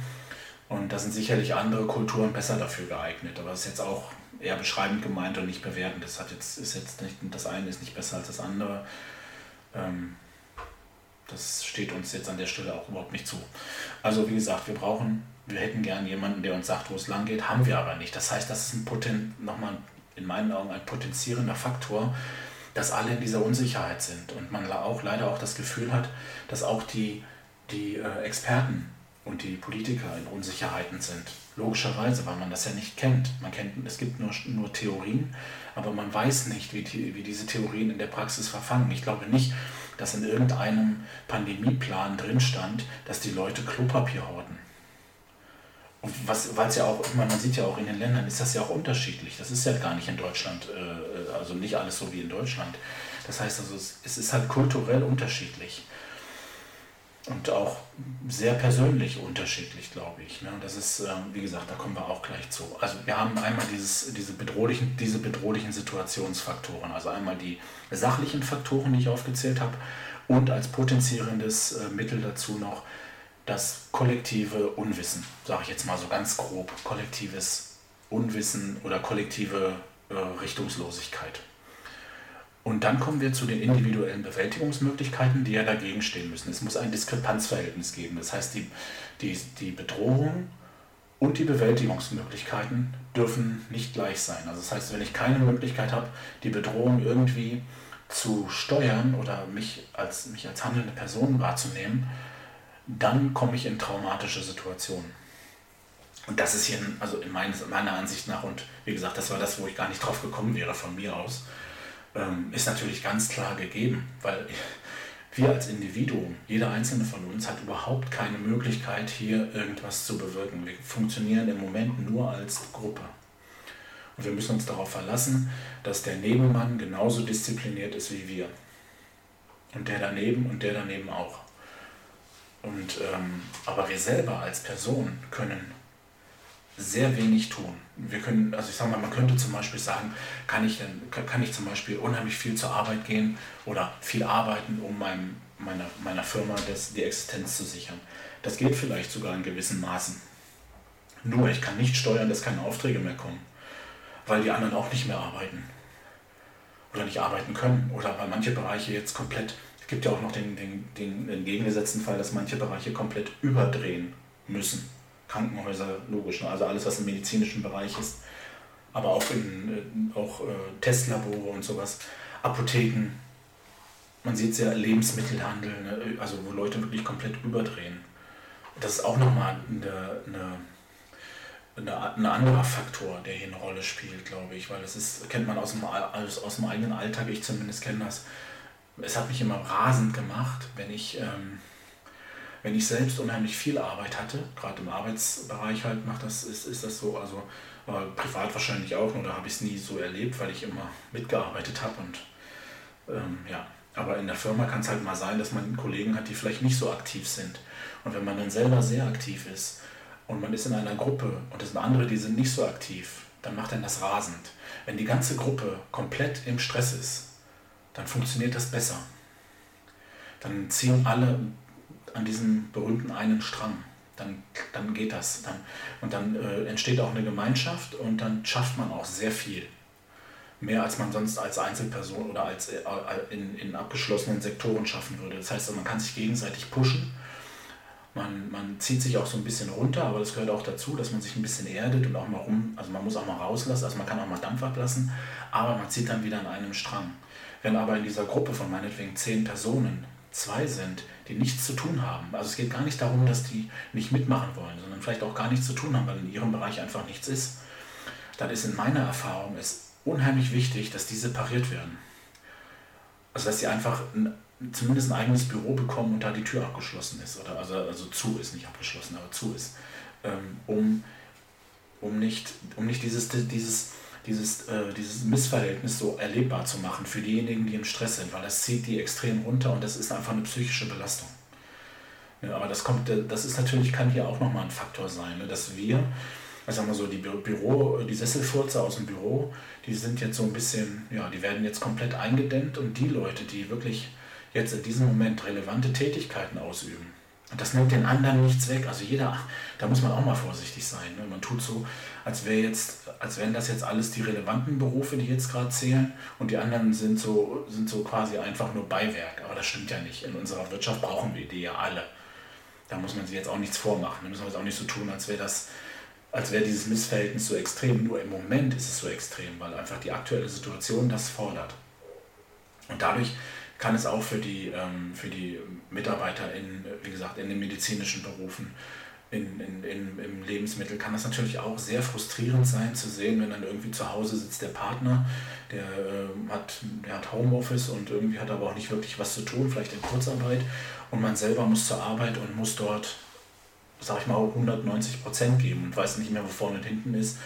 Und da sind sicherlich andere Kulturen besser dafür geeignet. Aber das ist jetzt auch eher beschreibend gemeint und nicht bewertend. Das hat jetzt, ist jetzt nicht, das eine ist nicht besser als das andere. Ähm, das steht uns jetzt an der Stelle auch überhaupt nicht zu. Also wie gesagt, wir brauchen wir hätten gern jemanden, der uns sagt, wo es lang geht, haben wir aber nicht. Das heißt, das ist ein Poten nochmal in meinen Augen ein potenzierender Faktor, dass alle in dieser Unsicherheit sind und man auch leider auch das Gefühl hat, dass auch die, die äh, Experten und die Politiker in Unsicherheiten sind. Logischerweise, weil man das ja nicht kennt. Man kennt, es gibt nur, nur Theorien, aber man weiß nicht, wie, die, wie diese Theorien in der Praxis verfangen. Ich glaube nicht, dass in irgendeinem Pandemieplan drin stand, dass die Leute Klopapier horten. Was, weil ja auch, man sieht ja auch in den Ländern, ist das ja auch unterschiedlich. Das ist ja gar nicht in Deutschland, äh, also nicht alles so wie in Deutschland. Das heißt also, es, es ist halt kulturell unterschiedlich. Und auch sehr persönlich unterschiedlich, glaube ich. Ne? Das ist, ähm, wie gesagt, da kommen wir auch gleich zu. Also wir haben einmal dieses, diese, bedrohlichen, diese bedrohlichen Situationsfaktoren, also einmal die sachlichen Faktoren, die ich aufgezählt habe, und als potenzierendes äh, Mittel dazu noch das kollektive Unwissen, sage ich jetzt mal so ganz grob, kollektives Unwissen oder kollektive äh, Richtungslosigkeit. Und dann kommen wir zu den individuellen Bewältigungsmöglichkeiten, die ja dagegen stehen müssen. Es muss ein Diskrepanzverhältnis geben. Das heißt, die, die, die Bedrohung und die Bewältigungsmöglichkeiten dürfen nicht gleich sein. Also das heißt, wenn ich keine Möglichkeit habe, die Bedrohung irgendwie zu steuern oder mich als, mich als handelnde Person wahrzunehmen, dann komme ich in traumatische Situationen. Und das ist hier, also in meiner Ansicht nach, und wie gesagt, das war das, wo ich gar nicht drauf gekommen wäre von mir aus, ähm, ist natürlich ganz klar gegeben, weil wir als Individuum, jeder einzelne von uns hat überhaupt keine Möglichkeit, hier irgendwas zu bewirken. Wir funktionieren im Moment nur als Gruppe. Und wir müssen uns darauf verlassen, dass der Nebenmann genauso diszipliniert ist wie wir. Und der daneben und der daneben auch. Und, ähm, aber wir selber als Person können sehr wenig tun. Wir können, also ich sage mal, man könnte zum Beispiel sagen, kann ich denn, kann ich zum Beispiel unheimlich viel zur Arbeit gehen oder viel arbeiten, um meinem, meiner, meiner Firma das, die Existenz zu sichern. Das geht vielleicht sogar in gewissen Maßen. Nur ich kann nicht steuern, dass keine Aufträge mehr kommen, weil die anderen auch nicht mehr arbeiten oder nicht arbeiten können oder weil manche Bereiche jetzt komplett, gibt ja auch noch den, den, den entgegengesetzten Fall, dass manche Bereiche komplett überdrehen müssen Krankenhäuser, logisch, ne? also alles, was im medizinischen Bereich ist, aber auch, in, äh, auch äh, Testlabore und sowas, Apotheken, man sieht es ja, Lebensmittelhandel, ne? also wo Leute wirklich komplett überdrehen. Das ist auch nochmal eine, eine, ein anderer Faktor, der hier eine Rolle spielt, glaube ich, weil das ist, kennt man aus dem, aus, aus dem eigenen Alltag, ich zumindest kenne das. Es hat mich immer rasend gemacht, wenn ich ähm, wenn ich selbst unheimlich viel Arbeit hatte, gerade im Arbeitsbereich halt macht das, ist, ist das so, also äh, privat wahrscheinlich auch, nur da habe ich es nie so erlebt, weil ich immer mitgearbeitet habe und ähm, ja, aber in der Firma kann es halt mal sein, dass man Kollegen hat, die vielleicht nicht so aktiv sind. Und wenn man dann selber sehr aktiv ist und man ist in einer Gruppe und es sind andere, die sind nicht so aktiv, dann macht dann das rasend. Wenn die ganze Gruppe komplett im Stress ist, dann funktioniert das besser. Dann ziehen alle an diesem berühmten einen Strang. Dann, dann geht das. Dann, und dann äh, entsteht auch eine Gemeinschaft und dann schafft man auch sehr viel. Mehr als man sonst als Einzelperson oder als äh, in, in abgeschlossenen Sektoren schaffen würde. Das heißt, man kann sich gegenseitig pushen. Man, man zieht sich auch so ein bisschen runter, aber das gehört auch dazu, dass man sich ein bisschen erdet und auch mal rum, also man muss auch mal rauslassen, also man kann auch mal Dampf ablassen, aber man zieht dann wieder an einem Strang. Wenn aber in dieser Gruppe von meinetwegen zehn Personen zwei sind, die nichts zu tun haben. Also es geht gar nicht darum, dass die nicht mitmachen wollen, sondern vielleicht auch gar nichts zu tun haben, weil in ihrem Bereich einfach nichts ist. Dann ist in meiner Erfahrung es unheimlich wichtig, dass die separiert werden. Also dass sie einfach ein, zumindest ein eigenes Büro bekommen und da die Tür abgeschlossen ist. Oder also, also zu ist, nicht abgeschlossen, aber zu ist. Ähm, um, um, nicht, um nicht dieses, dieses dieses, äh, dieses Missverhältnis so erlebbar zu machen für diejenigen, die im Stress sind, weil das zieht die extrem runter und das ist einfach eine psychische Belastung. Ja, aber das kommt, das ist natürlich, kann hier auch nochmal ein Faktor sein, ne, dass wir, ich sag mal so, die Büro, die Sesselfurze aus dem Büro, die sind jetzt so ein bisschen, ja, die werden jetzt komplett eingedämmt und die Leute, die wirklich jetzt in diesem Moment relevante Tätigkeiten ausüben, das nimmt den anderen nichts weg. Also jeder, da muss man auch mal vorsichtig sein. Ne? Man tut so, als wäre jetzt, als wären das jetzt alles die relevanten Berufe, die jetzt gerade zählen, und die anderen sind so, sind so quasi einfach nur Beiwerk. Aber das stimmt ja nicht. In unserer Wirtschaft brauchen wir die ja alle. Da muss man sich jetzt auch nichts vormachen. Da müssen wir jetzt auch nicht so tun, als wäre das, als wäre dieses Missverhältnis so extrem. Nur im Moment ist es so extrem, weil einfach die aktuelle Situation das fordert. Und dadurch kann es auch für die, ähm, für die Mitarbeiter in, wie gesagt, in den medizinischen Berufen, in, in, in, im Lebensmittel, kann das natürlich auch sehr frustrierend sein zu sehen, wenn dann irgendwie zu Hause sitzt der Partner, der, äh, hat, der hat Homeoffice und irgendwie hat aber auch nicht wirklich was zu tun, vielleicht in Kurzarbeit und man selber muss zur Arbeit und muss dort, sag ich mal, 190 Prozent geben und weiß nicht mehr, wo vorne und hinten ist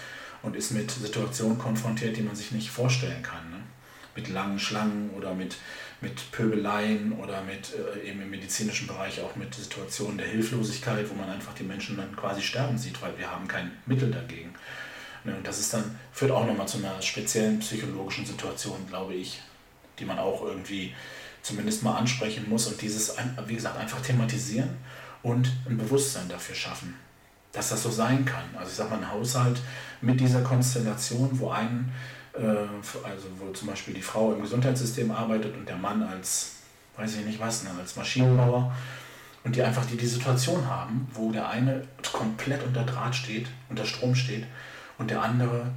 und ist mit Situationen konfrontiert, die man sich nicht vorstellen kann. Ne? Mit langen Schlangen oder mit mit Pöbeleien oder mit äh, eben im medizinischen Bereich auch mit Situationen der Hilflosigkeit, wo man einfach die Menschen dann quasi sterben sieht, weil wir haben kein Mittel dagegen. Ne, und das ist dann, führt auch nochmal zu einer speziellen psychologischen Situation, glaube ich, die man auch irgendwie zumindest mal ansprechen muss und dieses, wie gesagt, einfach thematisieren und ein Bewusstsein dafür schaffen, dass das so sein kann. Also ich sage mal, ein Haushalt mit dieser Konstellation, wo ein äh, also wo zum Beispiel die Frau im Gesundheitssystem arbeitet und der Mann als, weiß ich nicht was, ne, als Maschinenbauer und die einfach die, die Situation haben, wo der eine komplett unter Draht steht, unter Strom steht und der andere,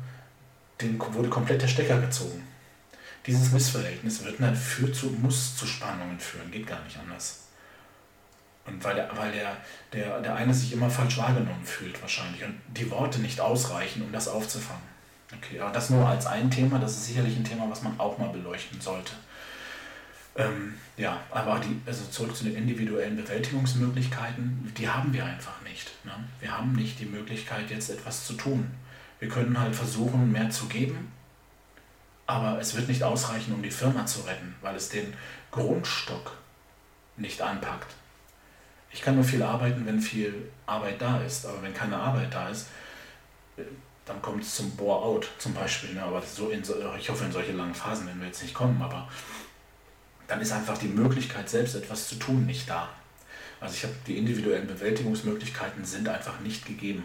den wurde komplett der Stecker gezogen. Dieses Missverhältnis wird dann führt zu, muss zu Spannungen führen, geht gar nicht anders. Und weil, der, weil der, der, der eine sich immer falsch wahrgenommen fühlt wahrscheinlich und die Worte nicht ausreichen, um das aufzufangen. Okay, aber das nur als ein Thema, das ist sicherlich ein Thema, was man auch mal beleuchten sollte. Ähm, ja, aber die, also zurück zu den individuellen Bewältigungsmöglichkeiten, die haben wir einfach nicht. Ne? Wir haben nicht die Möglichkeit, jetzt etwas zu tun. Wir können halt versuchen, mehr zu geben, aber es wird nicht ausreichen, um die Firma zu retten, weil es den Grundstock nicht anpackt. Ich kann nur viel arbeiten, wenn viel Arbeit da ist, aber wenn keine Arbeit da ist, äh, dann kommt es zum Bore-out zum Beispiel. Ne? Aber so in ich hoffe, in solche langen Phasen werden wir jetzt nicht kommen, aber dann ist einfach die Möglichkeit, selbst etwas zu tun, nicht da. Also ich habe die individuellen Bewältigungsmöglichkeiten sind einfach nicht gegeben.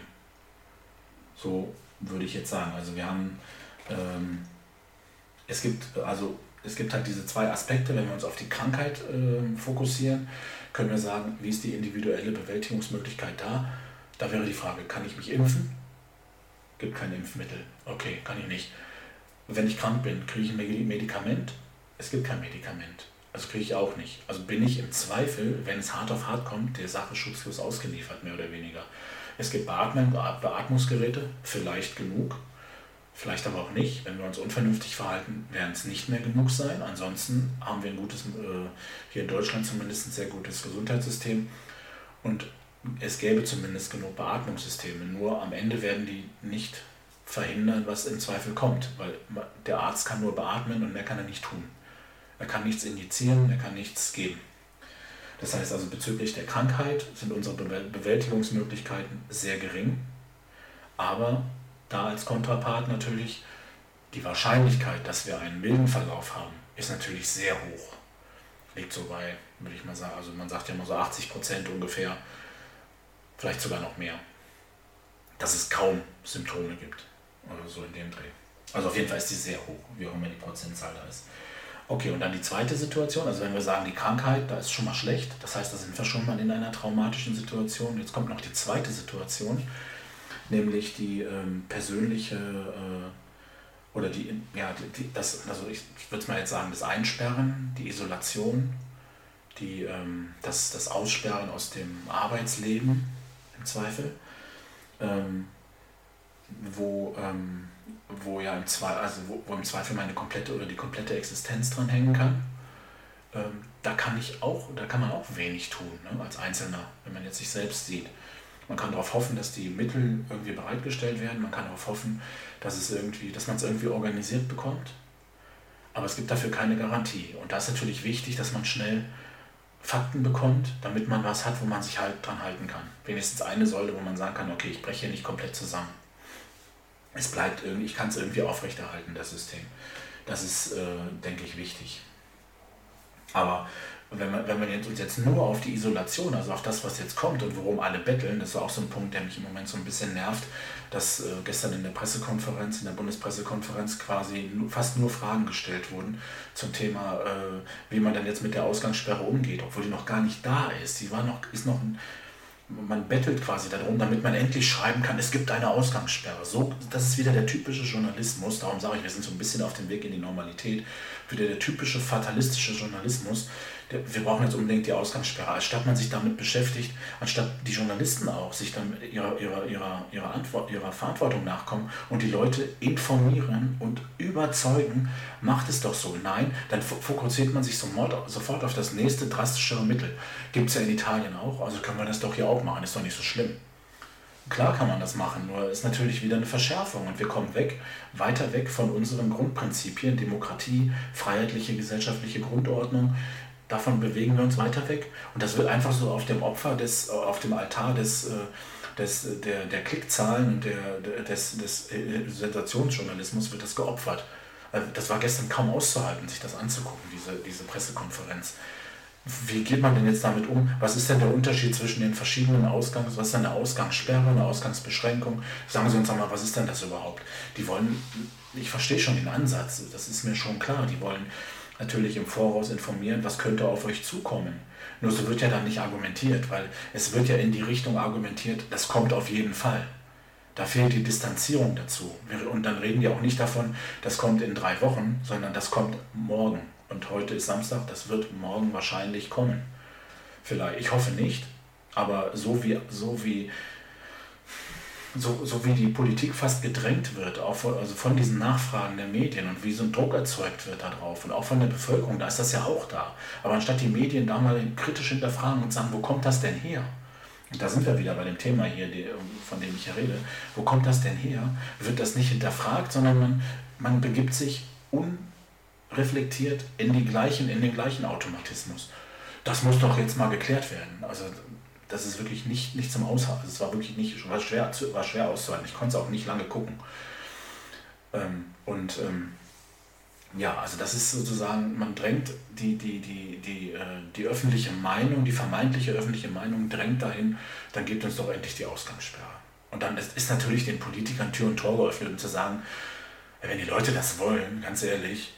So würde ich jetzt sagen. Also wir haben, ähm, es gibt also es gibt halt diese zwei Aspekte, wenn wir uns auf die Krankheit äh, fokussieren, können wir sagen, wie ist die individuelle Bewältigungsmöglichkeit da? Da wäre die Frage, kann ich mich impfen? Gibt kein Impfmittel. Okay, kann ich nicht. Wenn ich krank bin, kriege ich ein Medikament? Es gibt kein Medikament. Also kriege ich auch nicht. Also bin ich im Zweifel, wenn es hart auf hart kommt, der Sache schutzlos ausgeliefert, mehr oder weniger. Es gibt Beatmung, Beatmungsgeräte, vielleicht genug, vielleicht aber auch nicht. Wenn wir uns unvernünftig verhalten, werden es nicht mehr genug sein. Ansonsten haben wir ein gutes, äh, hier in Deutschland zumindest ein sehr gutes Gesundheitssystem und es gäbe zumindest genug Beatmungssysteme. Nur am Ende werden die nicht verhindern, was im Zweifel kommt, weil der Arzt kann nur beatmen und mehr kann er nicht tun. Er kann nichts injizieren, er kann nichts geben. Das heißt also bezüglich der Krankheit sind unsere Bewältigungsmöglichkeiten sehr gering, aber da als Kontrapart natürlich die Wahrscheinlichkeit, dass wir einen milden Verlauf haben, ist natürlich sehr hoch. Liegt so bei, würde ich mal sagen, also man sagt ja immer so 80 Prozent ungefähr, vielleicht sogar noch mehr, dass es kaum Symptome gibt. Oder so in dem Dreh. Also auf jeden Fall ist die sehr hoch, wie auch immer die Prozentzahl da ist. Okay, und dann die zweite Situation, also wenn wir sagen, die Krankheit, da ist schon mal schlecht, das heißt, da sind wir schon mal in einer traumatischen Situation. Jetzt kommt noch die zweite Situation, nämlich die ähm, persönliche äh, oder die, ja, die, das, also ich würde es mal jetzt sagen, das Einsperren, die Isolation, die, ähm, das, das Aussperren aus dem Arbeitsleben Zweifel, ähm, wo ähm, wo ja im Zweifel, also wo, wo, im Zweifel meine komplette oder die komplette Existenz dran hängen kann, ähm, da kann ich auch, da kann man auch wenig tun, ne, als Einzelner, wenn man jetzt sich selbst sieht. Man kann darauf hoffen, dass die Mittel irgendwie bereitgestellt werden, man kann darauf hoffen, dass es irgendwie, dass man es irgendwie organisiert bekommt. Aber es gibt dafür keine Garantie. Und da ist natürlich wichtig, dass man schnell Fakten bekommt, damit man was hat, wo man sich halt dran halten kann. Wenigstens eine Säule, wo man sagen kann, okay, ich breche hier nicht komplett zusammen es bleibt irgendwie, ich kann es irgendwie aufrechterhalten, das System. Das ist, äh, denke ich, wichtig. Aber wenn man, wenn man jetzt, uns jetzt nur auf die Isolation, also auf das, was jetzt kommt und worum alle betteln, das ist auch so ein Punkt, der mich im Moment so ein bisschen nervt, dass äh, gestern in der Pressekonferenz, in der Bundespressekonferenz quasi fast nur Fragen gestellt wurden zum Thema, äh, wie man denn jetzt mit der Ausgangssperre umgeht, obwohl die noch gar nicht da ist. Die war noch, ist noch ein man bettelt quasi darum, damit man endlich schreiben kann, es gibt eine Ausgangssperre. So, das ist wieder der typische Journalismus. Darum sage ich, wir sind so ein bisschen auf dem Weg in die Normalität. Wieder der typische fatalistische Journalismus, wir brauchen jetzt unbedingt die Ausgangssperre. Anstatt man sich damit beschäftigt, anstatt die Journalisten auch sich dann ihrer, ihrer, ihrer, ihrer, Antwort, ihrer Verantwortung nachkommen und die Leute informieren und überzeugen, macht es doch so. Nein, dann fokussiert man sich sofort auf das nächste drastischere Mittel. Gibt es ja in Italien auch, also können wir das doch hier auch machen, ist doch nicht so schlimm. Klar kann man das machen, nur ist natürlich wieder eine Verschärfung und wir kommen weg, weiter weg von unseren Grundprinzipien, Demokratie, freiheitliche gesellschaftliche Grundordnung, davon bewegen wir uns weiter weg. Und das wird einfach so auf dem Opfer des, auf dem Altar des, äh, des, der, der Klickzahlen und der, des, des äh, Sensationsjournalismus wird das geopfert. Also das war gestern kaum auszuhalten, sich das anzugucken, diese, diese Pressekonferenz. Wie geht man denn jetzt damit um? Was ist denn der Unterschied zwischen den verschiedenen Ausgangs, was ist denn eine Ausgangssperre, eine Ausgangsbeschränkung? Sagen Sie uns einmal, was ist denn das überhaupt? Die wollen, ich verstehe schon den Ansatz, das ist mir schon klar, die wollen natürlich im Voraus informieren, was könnte auf euch zukommen. Nur so wird ja dann nicht argumentiert, weil es wird ja in die Richtung argumentiert, das kommt auf jeden Fall. Da fehlt die Distanzierung dazu. Und dann reden wir auch nicht davon, das kommt in drei Wochen, sondern das kommt morgen. Und heute ist Samstag, das wird morgen wahrscheinlich kommen. Vielleicht, ich hoffe nicht, aber so wie, so wie so, so wie die Politik fast gedrängt wird, auch von, also von diesen Nachfragen der Medien und wie so ein Druck erzeugt wird darauf und auch von der Bevölkerung, da ist das ja auch da. Aber anstatt die Medien da mal kritisch hinterfragen und sagen, wo kommt das denn her? Und da sind wir wieder bei dem Thema hier, von dem ich hier rede. Wo kommt das denn her? Wird das nicht hinterfragt, sondern man, man begibt sich unreflektiert in, die gleichen, in den gleichen Automatismus. Das muss doch jetzt mal geklärt werden. Also das ist wirklich nicht, nicht zum Aushalten. Es war wirklich nicht, war schwer, war schwer auszuhalten. Ich konnte es auch nicht lange gucken. Ähm, und ähm, ja, also das ist sozusagen, man drängt die, die, die, die, äh, die öffentliche Meinung, die vermeintliche öffentliche Meinung drängt dahin, dann gibt uns doch endlich die Ausgangssperre. Und dann ist, ist natürlich den Politikern Tür und Tor geöffnet, um zu sagen, wenn die Leute das wollen, ganz ehrlich,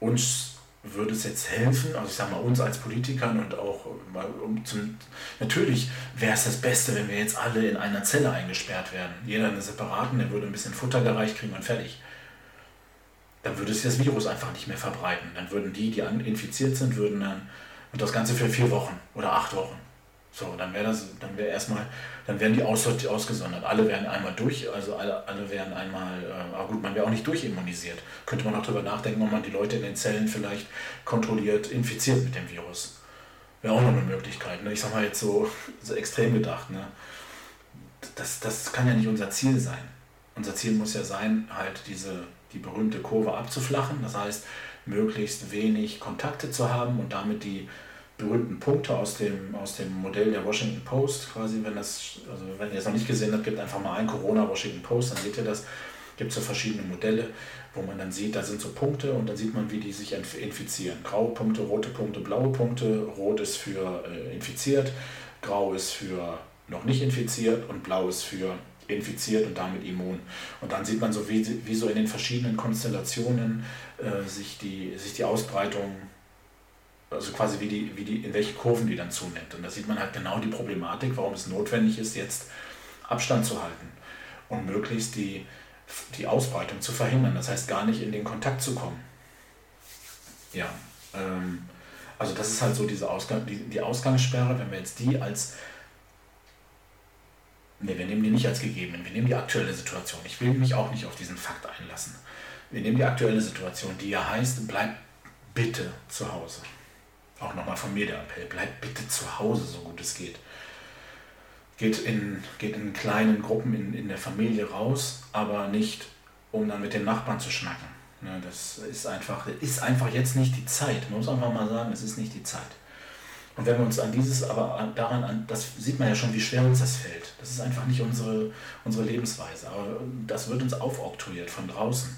uns würde es jetzt helfen, also ich sage mal uns als Politikern und auch mal um zum, natürlich wäre es das Beste, wenn wir jetzt alle in einer Zelle eingesperrt werden. Jeder in einer separaten, der würde ein bisschen Futter gereicht kriegen und fertig. Dann würde sich das Virus einfach nicht mehr verbreiten. Dann würden die, die infiziert sind, würden dann, und das Ganze für vier Wochen oder acht Wochen. So, dann wäre das, dann wäre erstmal, dann wären die aus, ausgesondert. Alle wären einmal durch, also alle, alle wären einmal, äh, aber gut, man wäre auch nicht durchimmunisiert. Könnte man auch darüber nachdenken, ob man die Leute in den Zellen vielleicht kontrolliert infiziert mit dem Virus. Wäre auch noch eine Möglichkeit. Ne? Ich sag mal jetzt so, so extrem gedacht. Ne? Das, das kann ja nicht unser Ziel sein. Unser Ziel muss ja sein, halt diese, die berühmte Kurve abzuflachen. Das heißt, möglichst wenig Kontakte zu haben und damit die berühmten Punkte aus dem, aus dem Modell der Washington Post, quasi, wenn das, also wenn ihr es noch nicht gesehen habt, gebt einfach mal ein Corona Washington Post, dann seht ihr das. Gibt so verschiedene Modelle, wo man dann sieht, da sind so Punkte und dann sieht man, wie die sich infizieren. Graue Punkte, rote Punkte, blaue Punkte. Rot ist für äh, infiziert, grau ist für noch nicht infiziert und blau ist für infiziert und damit immun. Und dann sieht man so, wie, wie so in den verschiedenen Konstellationen äh, sich, die, sich die Ausbreitung also quasi wie die, wie die, in welche Kurven die dann zunimmt. Und da sieht man halt genau die Problematik, warum es notwendig ist, jetzt Abstand zu halten und möglichst die, die Ausbreitung zu verhindern. Das heißt, gar nicht in den Kontakt zu kommen. Ja, ähm, also das ist halt so diese Ausgang, die, die Ausgangssperre, wenn wir jetzt die als, ne, wir nehmen die nicht als gegeben, wir nehmen die aktuelle Situation. Ich will mich auch nicht auf diesen Fakt einlassen. Wir nehmen die aktuelle Situation, die ja heißt, bleib bitte zu Hause auch nochmal von mir der Appell, bleibt bitte zu Hause, so gut es geht. Geht in, geht in kleinen Gruppen in, in der Familie raus, aber nicht, um dann mit den Nachbarn zu schnacken. Ne, das ist einfach, ist einfach jetzt nicht die Zeit. Man muss einfach mal sagen, es ist nicht die Zeit. Und wenn wir uns an dieses, aber daran, an, das sieht man ja schon, wie schwer uns das fällt. Das ist einfach nicht unsere, unsere Lebensweise. Aber das wird uns aufoktroyiert von draußen.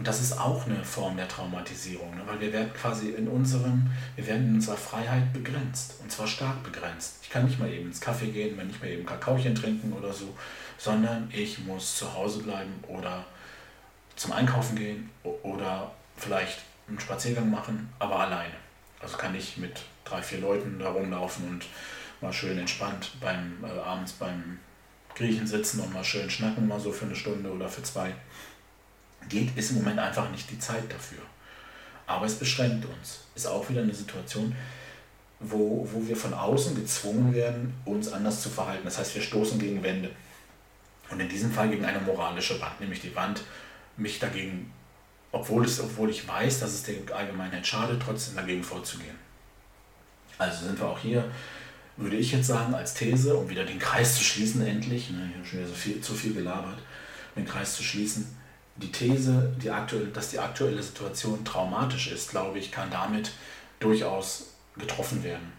Und das ist auch eine Form der Traumatisierung, ne? weil wir werden quasi in unserem, wir werden in unserer Freiheit begrenzt und zwar stark begrenzt. Ich kann nicht mal eben ins Kaffee gehen, wenn nicht mal eben Kakaochen trinken oder so, sondern ich muss zu Hause bleiben oder zum Einkaufen gehen oder vielleicht einen Spaziergang machen, aber alleine. Also kann ich mit drei, vier Leuten da rumlaufen und mal schön entspannt beim äh, abends beim Griechen sitzen und mal schön schnacken, mal so für eine Stunde oder für zwei geht, ist im Moment einfach nicht die Zeit dafür. Aber es beschränkt uns. Ist auch wieder eine Situation, wo, wo wir von außen gezwungen werden, uns anders zu verhalten. Das heißt, wir stoßen gegen Wände. Und in diesem Fall gegen eine moralische Wand, nämlich die Wand, mich dagegen, obwohl, es, obwohl ich weiß, dass es der Allgemeinheit schadet, trotzdem dagegen vorzugehen. Also sind wir auch hier, würde ich jetzt sagen, als These, um wieder den Kreis zu schließen, endlich, ne, ich habe schon wieder so viel, zu viel gelabert, den Kreis zu schließen, die These, die aktuelle, dass die aktuelle Situation traumatisch ist, glaube ich, kann damit durchaus getroffen werden.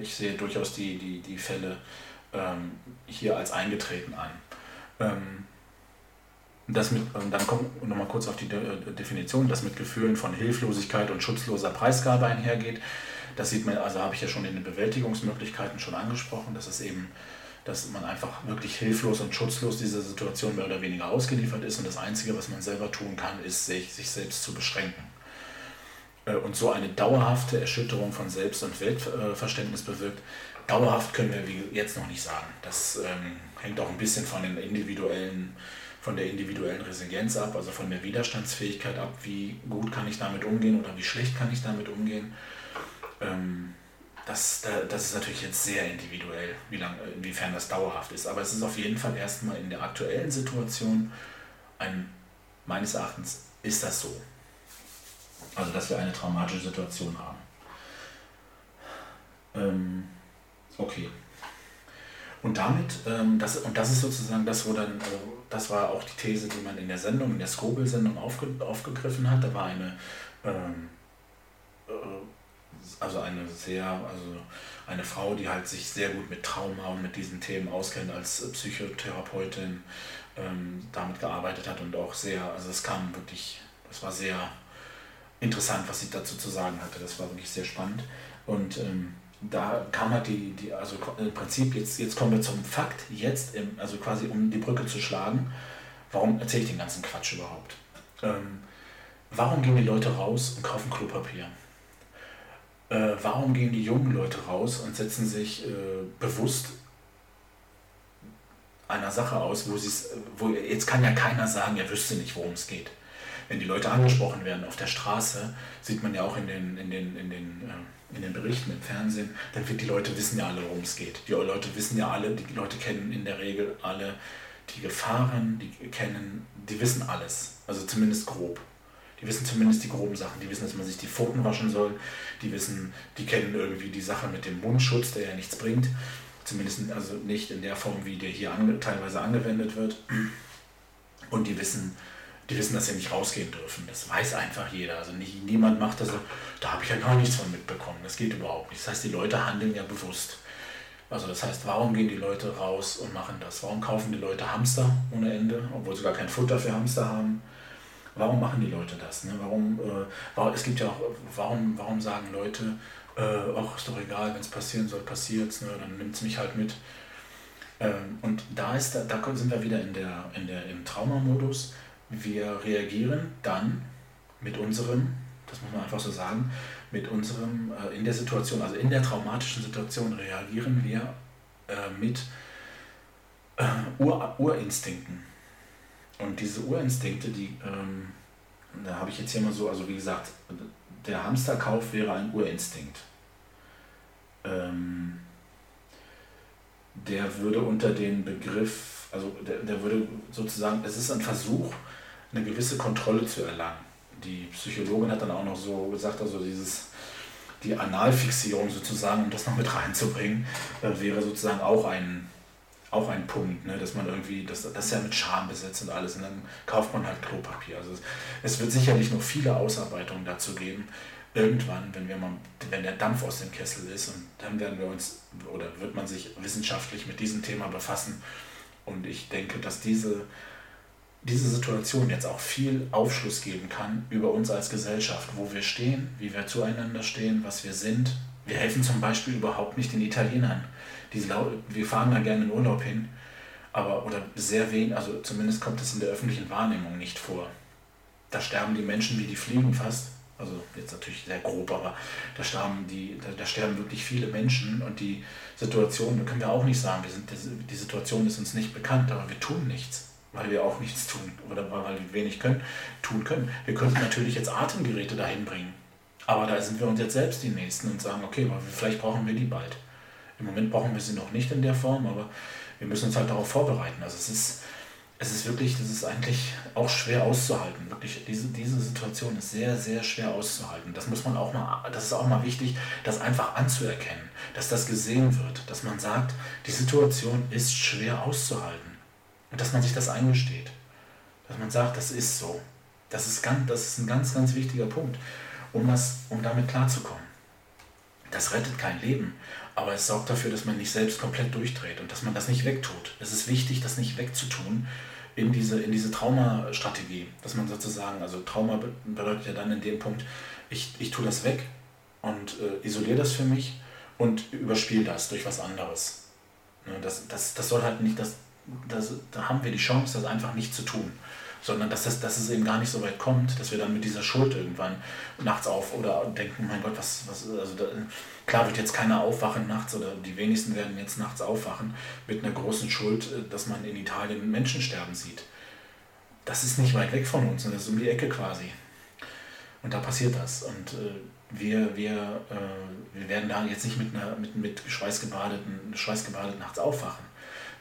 Ich sehe durchaus die, die, die Fälle ähm, hier als eingetreten an. Ähm, das mit, und dann kommt nochmal kurz auf die De Definition, das mit Gefühlen von Hilflosigkeit und schutzloser Preisgabe einhergeht. Das sieht man, also habe ich ja schon in den Bewältigungsmöglichkeiten schon angesprochen, dass es eben dass man einfach wirklich hilflos und schutzlos dieser Situation mehr oder weniger ausgeliefert ist und das Einzige, was man selber tun kann, ist, sich, sich selbst zu beschränken. Äh, und so eine dauerhafte Erschütterung von Selbst- und Weltverständnis bewirkt, dauerhaft können wir jetzt noch nicht sagen. Das ähm, hängt auch ein bisschen von den individuellen von der individuellen Resilienz ab, also von der Widerstandsfähigkeit ab, wie gut kann ich damit umgehen oder wie schlecht kann ich damit umgehen. Ähm, das, das ist natürlich jetzt sehr individuell, wie lang, inwiefern das dauerhaft ist. Aber es ist auf jeden Fall erstmal in der aktuellen Situation ein, meines Erachtens ist das so. Also, dass wir eine traumatische Situation haben. Ähm, okay. Und damit, ähm, das, und das ist sozusagen das, wo dann, also das war auch die These, die man in der Sendung, in der Skobel-Sendung aufge, aufgegriffen hat. Da war eine, ähm, äh, also eine sehr, also eine Frau, die halt sich sehr gut mit Trauma und mit diesen Themen auskennt als Psychotherapeutin, ähm, damit gearbeitet hat und auch sehr, also es kam wirklich, das war sehr interessant, was sie dazu zu sagen hatte. Das war wirklich sehr spannend. Und ähm, da kam halt die, die, also im Prinzip, jetzt, jetzt kommen wir zum Fakt, jetzt, im, also quasi um die Brücke zu schlagen, warum erzähle ich den ganzen Quatsch überhaupt? Ähm, warum gehen die Leute raus und kaufen Klopapier? Äh, warum gehen die jungen Leute raus und setzen sich äh, bewusst einer Sache aus, wo sie wo jetzt kann ja keiner sagen, er wüsste nicht, worum es geht. Wenn die Leute angesprochen werden auf der Straße, sieht man ja auch in den, in den, in den, äh, in den Berichten im Fernsehen, dann wird die Leute wissen ja alle, worum es geht. Die Leute wissen ja alle, die Leute kennen in der Regel alle die Gefahren, die kennen, die wissen alles. Also zumindest grob. Die wissen zumindest die groben Sachen. Die wissen, dass man sich die Pfoten waschen soll. Die wissen, die kennen irgendwie die Sache mit dem Mundschutz, der ja nichts bringt. Zumindest also nicht in der Form, wie der hier ange teilweise angewendet wird. Und die wissen, die wissen, dass sie nicht rausgehen dürfen. Das weiß einfach jeder. Also nicht, niemand macht das da habe ich ja gar nichts von mitbekommen. Das geht überhaupt nicht. Das heißt, die Leute handeln ja bewusst. Also das heißt, warum gehen die Leute raus und machen das? Warum kaufen die Leute Hamster ohne Ende, obwohl sie gar kein Futter für Hamster haben? Warum machen die Leute das? Ne? Warum, äh, warum, es gibt ja auch, warum, warum sagen Leute, äh, ist doch egal, wenn es passieren soll, passiert es, ne? dann nimmt es mich halt mit. Ähm, und da, ist, da, da sind wir wieder in der, in der, im Traumamodus. Wir reagieren dann mit unserem, das muss man einfach so sagen, mit unserem, äh, in der Situation, also in der traumatischen Situation reagieren wir äh, mit äh, Ur Urinstinkten. Und diese Urinstinkte, die, ähm, da habe ich jetzt hier mal so, also wie gesagt, der Hamsterkauf wäre ein Urinstinkt. Ähm, der würde unter den Begriff, also der, der würde sozusagen, es ist ein Versuch, eine gewisse Kontrolle zu erlangen. Die Psychologin hat dann auch noch so gesagt, also dieses, die Analfixierung sozusagen, um das noch mit reinzubringen, äh, wäre sozusagen auch ein, auch ein Punkt, ne, dass man irgendwie, das, das ist ja mit Scham besetzt und alles, und dann kauft man halt Klopapier. Also es, es wird sicherlich noch viele Ausarbeitungen dazu geben. Irgendwann, wenn wir mal, wenn der Dampf aus dem Kessel ist, und dann werden wir uns oder wird man sich wissenschaftlich mit diesem Thema befassen. Und ich denke, dass diese, diese Situation jetzt auch viel Aufschluss geben kann über uns als Gesellschaft, wo wir stehen, wie wir zueinander stehen, was wir sind. Wir helfen zum Beispiel überhaupt nicht den Italienern. Die, wir fahren da gerne in Urlaub hin, aber oder sehr wenig, also zumindest kommt es in der öffentlichen Wahrnehmung nicht vor. Da sterben die Menschen wie die Fliegen fast. Also jetzt natürlich sehr grob, aber da sterben, die, da, da sterben wirklich viele Menschen und die Situation, da können wir auch nicht sagen, wir sind, die Situation ist uns nicht bekannt, aber wir tun nichts weil wir auch nichts tun oder weil wir wenig können, tun können. Wir könnten natürlich jetzt Atemgeräte dahin bringen, aber da sind wir uns jetzt selbst die Nächsten und sagen, okay, vielleicht brauchen wir die bald. Im Moment brauchen wir sie noch nicht in der Form, aber wir müssen uns halt darauf vorbereiten. Also es ist, es ist wirklich, das ist eigentlich auch schwer auszuhalten. Wirklich, diese, diese Situation ist sehr, sehr schwer auszuhalten. Das muss man auch mal, das ist auch mal wichtig, das einfach anzuerkennen, dass das gesehen wird, dass man sagt, die Situation ist schwer auszuhalten. Und dass man sich das eingesteht. Dass man sagt, das ist so. Das ist, ganz, das ist ein ganz, ganz wichtiger Punkt, um, das, um damit klarzukommen. Das rettet kein Leben, aber es sorgt dafür, dass man nicht selbst komplett durchdreht und dass man das nicht wegtut. Es ist wichtig, das nicht wegzutun in diese, in diese Traumastrategie. Dass man sozusagen, also Trauma bedeutet ja dann in dem Punkt, ich, ich tue das weg und äh, isoliere das für mich und überspiele das durch was anderes. Ne, das, das, das soll halt nicht das das, da haben wir die Chance, das einfach nicht zu tun. Sondern dass, das, dass es eben gar nicht so weit kommt, dass wir dann mit dieser Schuld irgendwann nachts auf oder denken, mein Gott, was, was also da, klar wird jetzt keiner aufwachen nachts oder die wenigsten werden jetzt nachts aufwachen mit einer großen Schuld, äh, dass man in Italien Menschen sterben sieht. Das ist nicht weit weg von uns, das ist um die Ecke quasi. Und da passiert das. Und äh, wir, wir, äh, wir werden da jetzt nicht mit, einer, mit, mit schweißgebadeten, schweißgebadet nachts aufwachen.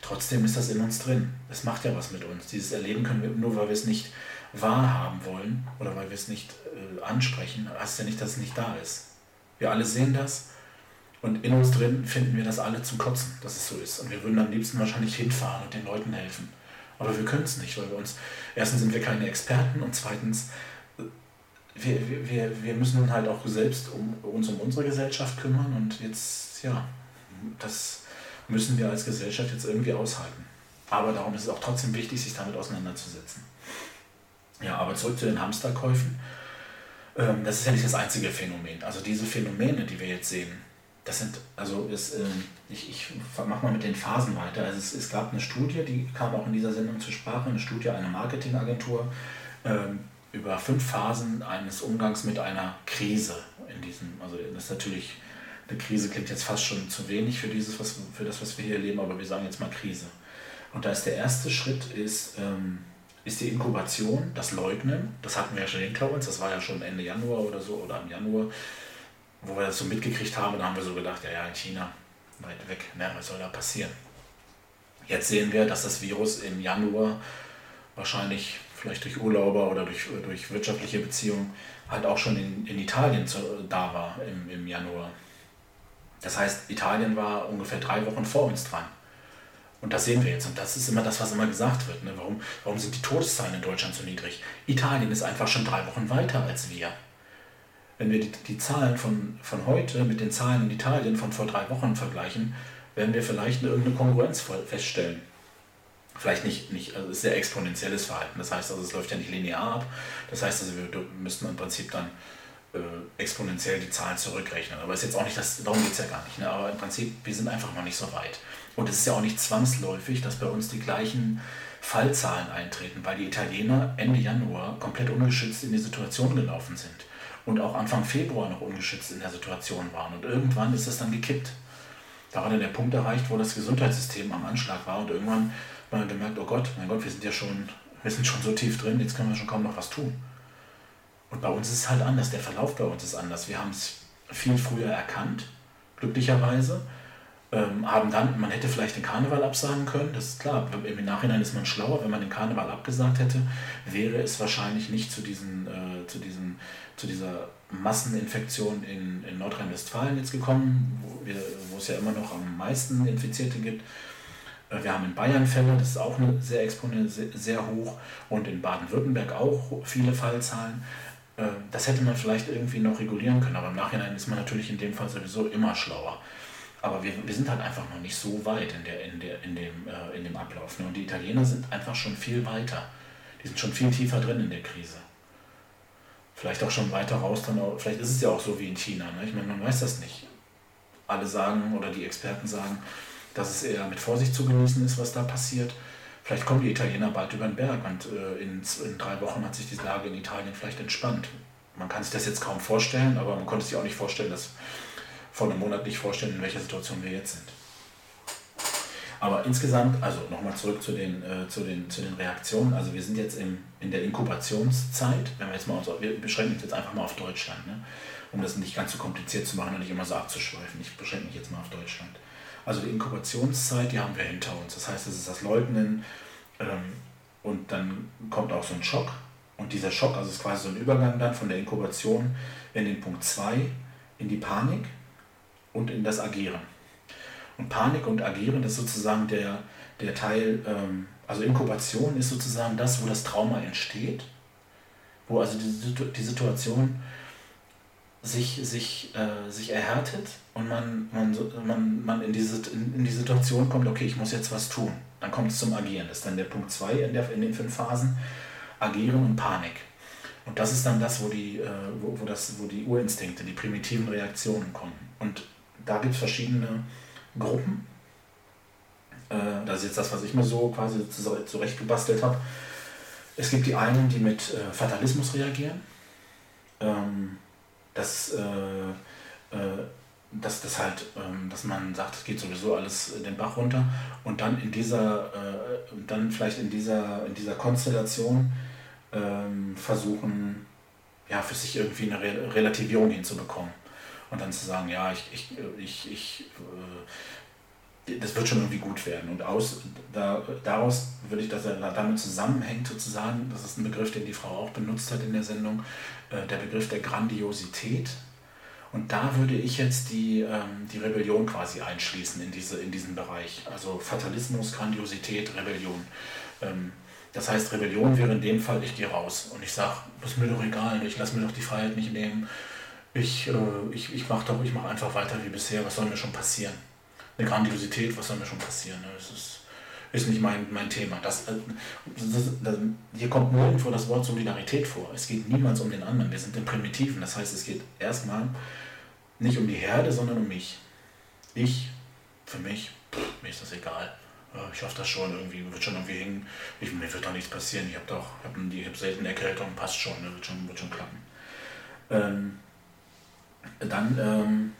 Trotzdem ist das in uns drin. Es macht ja was mit uns. Dieses Erleben können wir, nur weil wir es nicht wahrhaben wollen oder weil wir es nicht äh, ansprechen, heißt ja nicht, dass es nicht da ist. Wir alle sehen das und in uns drin finden wir das alle zum Kotzen, dass es so ist. Und wir würden am liebsten wahrscheinlich hinfahren und den Leuten helfen. Aber wir können es nicht, weil wir uns, erstens sind wir keine Experten und zweitens, wir, wir, wir müssen halt auch selbst um, uns um unsere Gesellschaft kümmern und jetzt, ja, das müssen wir als Gesellschaft jetzt irgendwie aushalten. Aber darum ist es auch trotzdem wichtig, sich damit auseinanderzusetzen. Ja, aber zurück zu den Hamsterkäufen. Ähm, das ist ja nicht das einzige Phänomen. Also diese Phänomene, die wir jetzt sehen, das sind, also ist, äh, ich, ich mache mal mit den Phasen weiter. Also es, es gab eine Studie, die kam auch in dieser Sendung zur Sprache, eine Studie einer Marketingagentur ähm, über fünf Phasen eines Umgangs mit einer Krise. In diesem, also das ist natürlich, eine Krise klingt jetzt fast schon zu wenig für, dieses, was, für das, was wir hier erleben, aber wir sagen jetzt mal Krise. Und da ist der erste Schritt, ist, ähm, ist die Inkubation, das Leugnen. Das hatten wir ja schon hinter uns, das war ja schon Ende Januar oder so, oder im Januar wo wir das so mitgekriegt haben, da haben wir so gedacht, ja, ja, in China, weit weg, ne, was soll da passieren? Jetzt sehen wir, dass das Virus im Januar wahrscheinlich vielleicht durch Urlauber oder durch, durch wirtschaftliche Beziehungen halt auch schon in, in Italien zu, da war im, im Januar. Das heißt, Italien war ungefähr drei Wochen vor uns dran. Und das sehen wir jetzt. Und das ist immer das, was immer gesagt wird. Ne? Warum, warum sind die Todeszahlen in Deutschland so niedrig? Italien ist einfach schon drei Wochen weiter als wir wenn wir die, die Zahlen von, von heute mit den Zahlen in Italien von vor drei Wochen vergleichen, werden wir vielleicht eine, irgendeine Kongruenz feststellen. Vielleicht nicht, nicht also ist sehr exponentielles Verhalten. Das heißt also, es läuft ja nicht linear ab. Das heißt also, wir müssten im Prinzip dann äh, exponentiell die Zahlen zurückrechnen. Aber ist jetzt auch nicht das, darum geht es ja gar nicht. Ne? Aber im Prinzip, wir sind einfach noch nicht so weit. Und es ist ja auch nicht zwangsläufig, dass bei uns die gleichen Fallzahlen eintreten, weil die Italiener Ende Januar komplett ungeschützt in die Situation gelaufen sind und auch Anfang Februar noch ungeschützt in der Situation waren. Und irgendwann ist das dann gekippt. Da war dann der Punkt erreicht, wo das Gesundheitssystem am Anschlag war und irgendwann man gemerkt, oh Gott, mein Gott, wir sind ja schon, wir sind schon so tief drin, jetzt können wir schon kaum noch was tun. Und bei uns ist es halt anders, der Verlauf bei uns ist anders. Wir haben es viel früher erkannt, glücklicherweise ähm, haben dann, man hätte vielleicht den Karneval absagen können, das ist klar, im Nachhinein ist man schlauer, wenn man den Karneval abgesagt hätte, wäre es wahrscheinlich nicht zu, diesen, äh, zu, diesen, zu dieser Masseninfektion in, in Nordrhein-Westfalen jetzt gekommen, wo, wir, wo es ja immer noch am meisten Infizierte gibt. Äh, wir haben in Bayern Fälle, das ist auch eine sehr exponent, sehr, sehr hoch, und in Baden-Württemberg auch viele Fallzahlen. Äh, das hätte man vielleicht irgendwie noch regulieren können, aber im Nachhinein ist man natürlich in dem Fall sowieso immer schlauer. Aber wir, wir sind halt einfach noch nicht so weit in, der, in, der, in, dem, äh, in dem Ablauf. Ne? Und die Italiener sind einfach schon viel weiter. Die sind schon viel tiefer drin in der Krise. Vielleicht auch schon weiter raus, dann auch, vielleicht ist es ja auch so wie in China. Ne? Ich meine, man weiß das nicht. Alle sagen oder die Experten sagen, dass es eher mit Vorsicht zu genießen ist, was da passiert. Vielleicht kommen die Italiener bald über den Berg und äh, in, in drei Wochen hat sich die Lage in Italien vielleicht entspannt. Man kann sich das jetzt kaum vorstellen, aber man konnte sich auch nicht vorstellen, dass vor einem Monat nicht vorstellen, in welcher Situation wir jetzt sind. Aber insgesamt, also nochmal zurück zu den, äh, zu, den, zu den Reaktionen. Also wir sind jetzt im, in der Inkubationszeit, wenn wir jetzt mal uns, wir beschränken uns jetzt einfach mal auf Deutschland, ne? um das nicht ganz so kompliziert zu machen und nicht immer so abzuschweifen. Ich beschränke mich jetzt mal auf Deutschland. Also die Inkubationszeit, die haben wir hinter uns. Das heißt, es ist das Leugnen ähm, und dann kommt auch so ein Schock. Und dieser Schock, also ist quasi so ein Übergang dann von der Inkubation in den Punkt 2, in die Panik und in das Agieren. Panik und Agieren ist sozusagen der, der Teil, ähm, also Inkubation ist sozusagen das, wo das Trauma entsteht, wo also die, die Situation sich, sich, äh, sich erhärtet und man, man, man, man in, diese, in, in die Situation kommt, okay, ich muss jetzt was tun. Dann kommt es zum Agieren. Das ist dann der Punkt 2 in, in den fünf Phasen. Agieren und Panik. Und das ist dann das, wo die, äh, wo, wo, das, wo die Urinstinkte, die primitiven Reaktionen kommen. Und da gibt es verschiedene Gruppen. Äh, das ist jetzt das, was ich mir so quasi zurechtgebastelt habe. Es gibt die einen, die mit äh, Fatalismus reagieren. Ähm, dass, äh, äh, dass das halt, ähm, dass man sagt, es geht sowieso alles den Bach runter und dann in dieser, äh, dann vielleicht in dieser, in dieser Konstellation ähm, versuchen, ja, für sich irgendwie eine Re Relativierung hinzubekommen. Und dann zu sagen, ja, ich, ich, ich, ich äh, das wird schon irgendwie gut werden. Und aus, da, daraus würde ich, dass er damit zusammenhängt sozusagen, das ist ein Begriff, den die Frau auch benutzt hat in der Sendung, äh, der Begriff der Grandiosität. Und da würde ich jetzt die, ähm, die Rebellion quasi einschließen in, diese, in diesen Bereich. Also Fatalismus, Grandiosität, Rebellion. Ähm, das heißt, Rebellion wäre in dem Fall, ich gehe raus und ich sage, das ist mir doch egal, ich lasse mir doch die Freiheit nicht nehmen. Ich, äh, ich, ich mache doch, ich mache einfach weiter wie bisher, was soll mir schon passieren? Eine Grandiosität, was soll mir schon passieren? Ne? Das ist, ist nicht mein, mein Thema. Das, äh, das, das, hier kommt nirgendwo das Wort Solidarität vor. Es geht niemals um den anderen. Wir sind im Primitiven. Das heißt, es geht erstmal nicht um die Herde, sondern um mich. Ich, für mich, pff, mir ist das egal ich hoffe das schon, irgendwie wird schon irgendwie hängen. Ich, mir wird doch nichts passieren. Ich habe doch, ich habe hab selten Erkältung, passt schon, ne? wird, schon wird schon klappen. Ähm, dann ähm,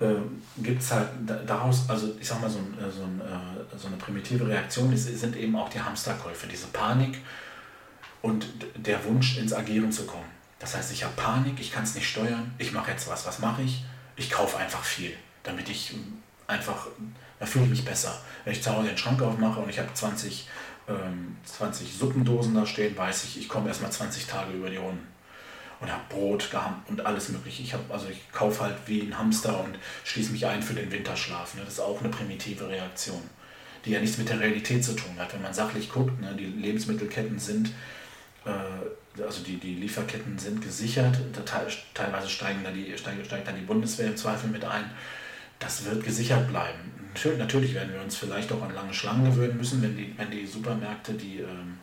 äh, gibt es halt daraus, also ich sag mal, so, äh, so, äh, so eine primitive Reaktion die sind eben auch die Hamsterkäufe, diese Panik und der Wunsch ins Agieren zu kommen. Das heißt, ich habe Panik, ich kann es nicht steuern, ich mache jetzt was. Was mache ich? Ich kaufe einfach viel, damit ich einfach da fühle ich mich besser. Wenn ich zu Hause den Schrank aufmache und ich habe 20, ähm, 20 Suppendosen da stehen, weiß ich, ich komme erstmal 20 Tage über die Runden. Und habe Brot und alles mögliche. Ich, hab, also ich kaufe halt wie ein Hamster und schließe mich ein für den Winterschlaf. Ne? Das ist auch eine primitive Reaktion, die ja nichts mit der Realität zu tun hat. Wenn man sachlich guckt, ne? die Lebensmittelketten sind äh, also die, die Lieferketten sind gesichert, teilweise steigen da die, steigt, steigt dann die Bundeswehr im Zweifel mit ein. Das wird gesichert bleiben. Natürlich werden wir uns vielleicht auch an lange Schlangen gewöhnen müssen, wenn die, wenn die Supermärkte die, ähm,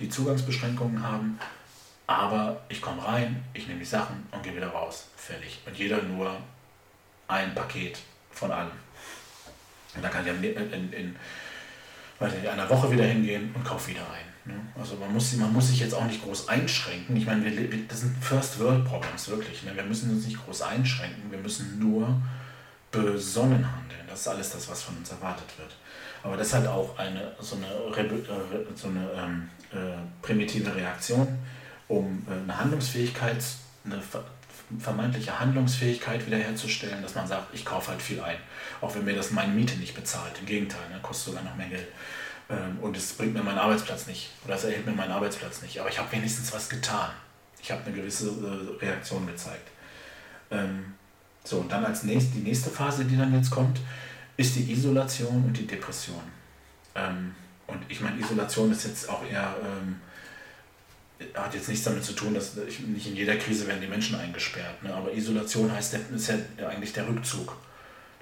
die Zugangsbeschränkungen haben. Aber ich komme rein, ich nehme die Sachen und gehe wieder raus. Fertig. Und jeder nur ein Paket von allem. Und dann kann ich in, in, in, in einer Woche wieder hingehen und kaufe wieder ein. Ne? Also man muss, man muss sich jetzt auch nicht groß einschränken. Ich meine, wir, das sind First World Problems, wirklich. Ne? Wir müssen uns nicht groß einschränken. Wir müssen nur besonnen handeln. Das ist alles das, was von uns erwartet wird. Aber das ist halt auch eine, so eine, äh, so eine ähm, äh, primitive Reaktion, um äh, eine Handlungsfähigkeit, eine vermeintliche Handlungsfähigkeit wiederherzustellen, dass man sagt, ich kaufe halt viel ein. Auch wenn mir das meine Miete nicht bezahlt. Im Gegenteil, ne, kostet sogar noch mehr Geld. Ähm, und es bringt mir meinen Arbeitsplatz nicht. Oder es erhält mir meinen Arbeitsplatz nicht. Aber ich habe wenigstens was getan. Ich habe eine gewisse äh, Reaktion gezeigt. Ähm, so, und dann als nächst, die nächste Phase, die dann jetzt kommt, ist die Isolation und die Depression. Ähm, und ich meine, Isolation ist jetzt auch eher, hat jetzt nichts damit zu tun, dass ich, nicht in jeder Krise werden die Menschen eingesperrt. Ne? Aber Isolation heißt, ist ja eigentlich der Rückzug.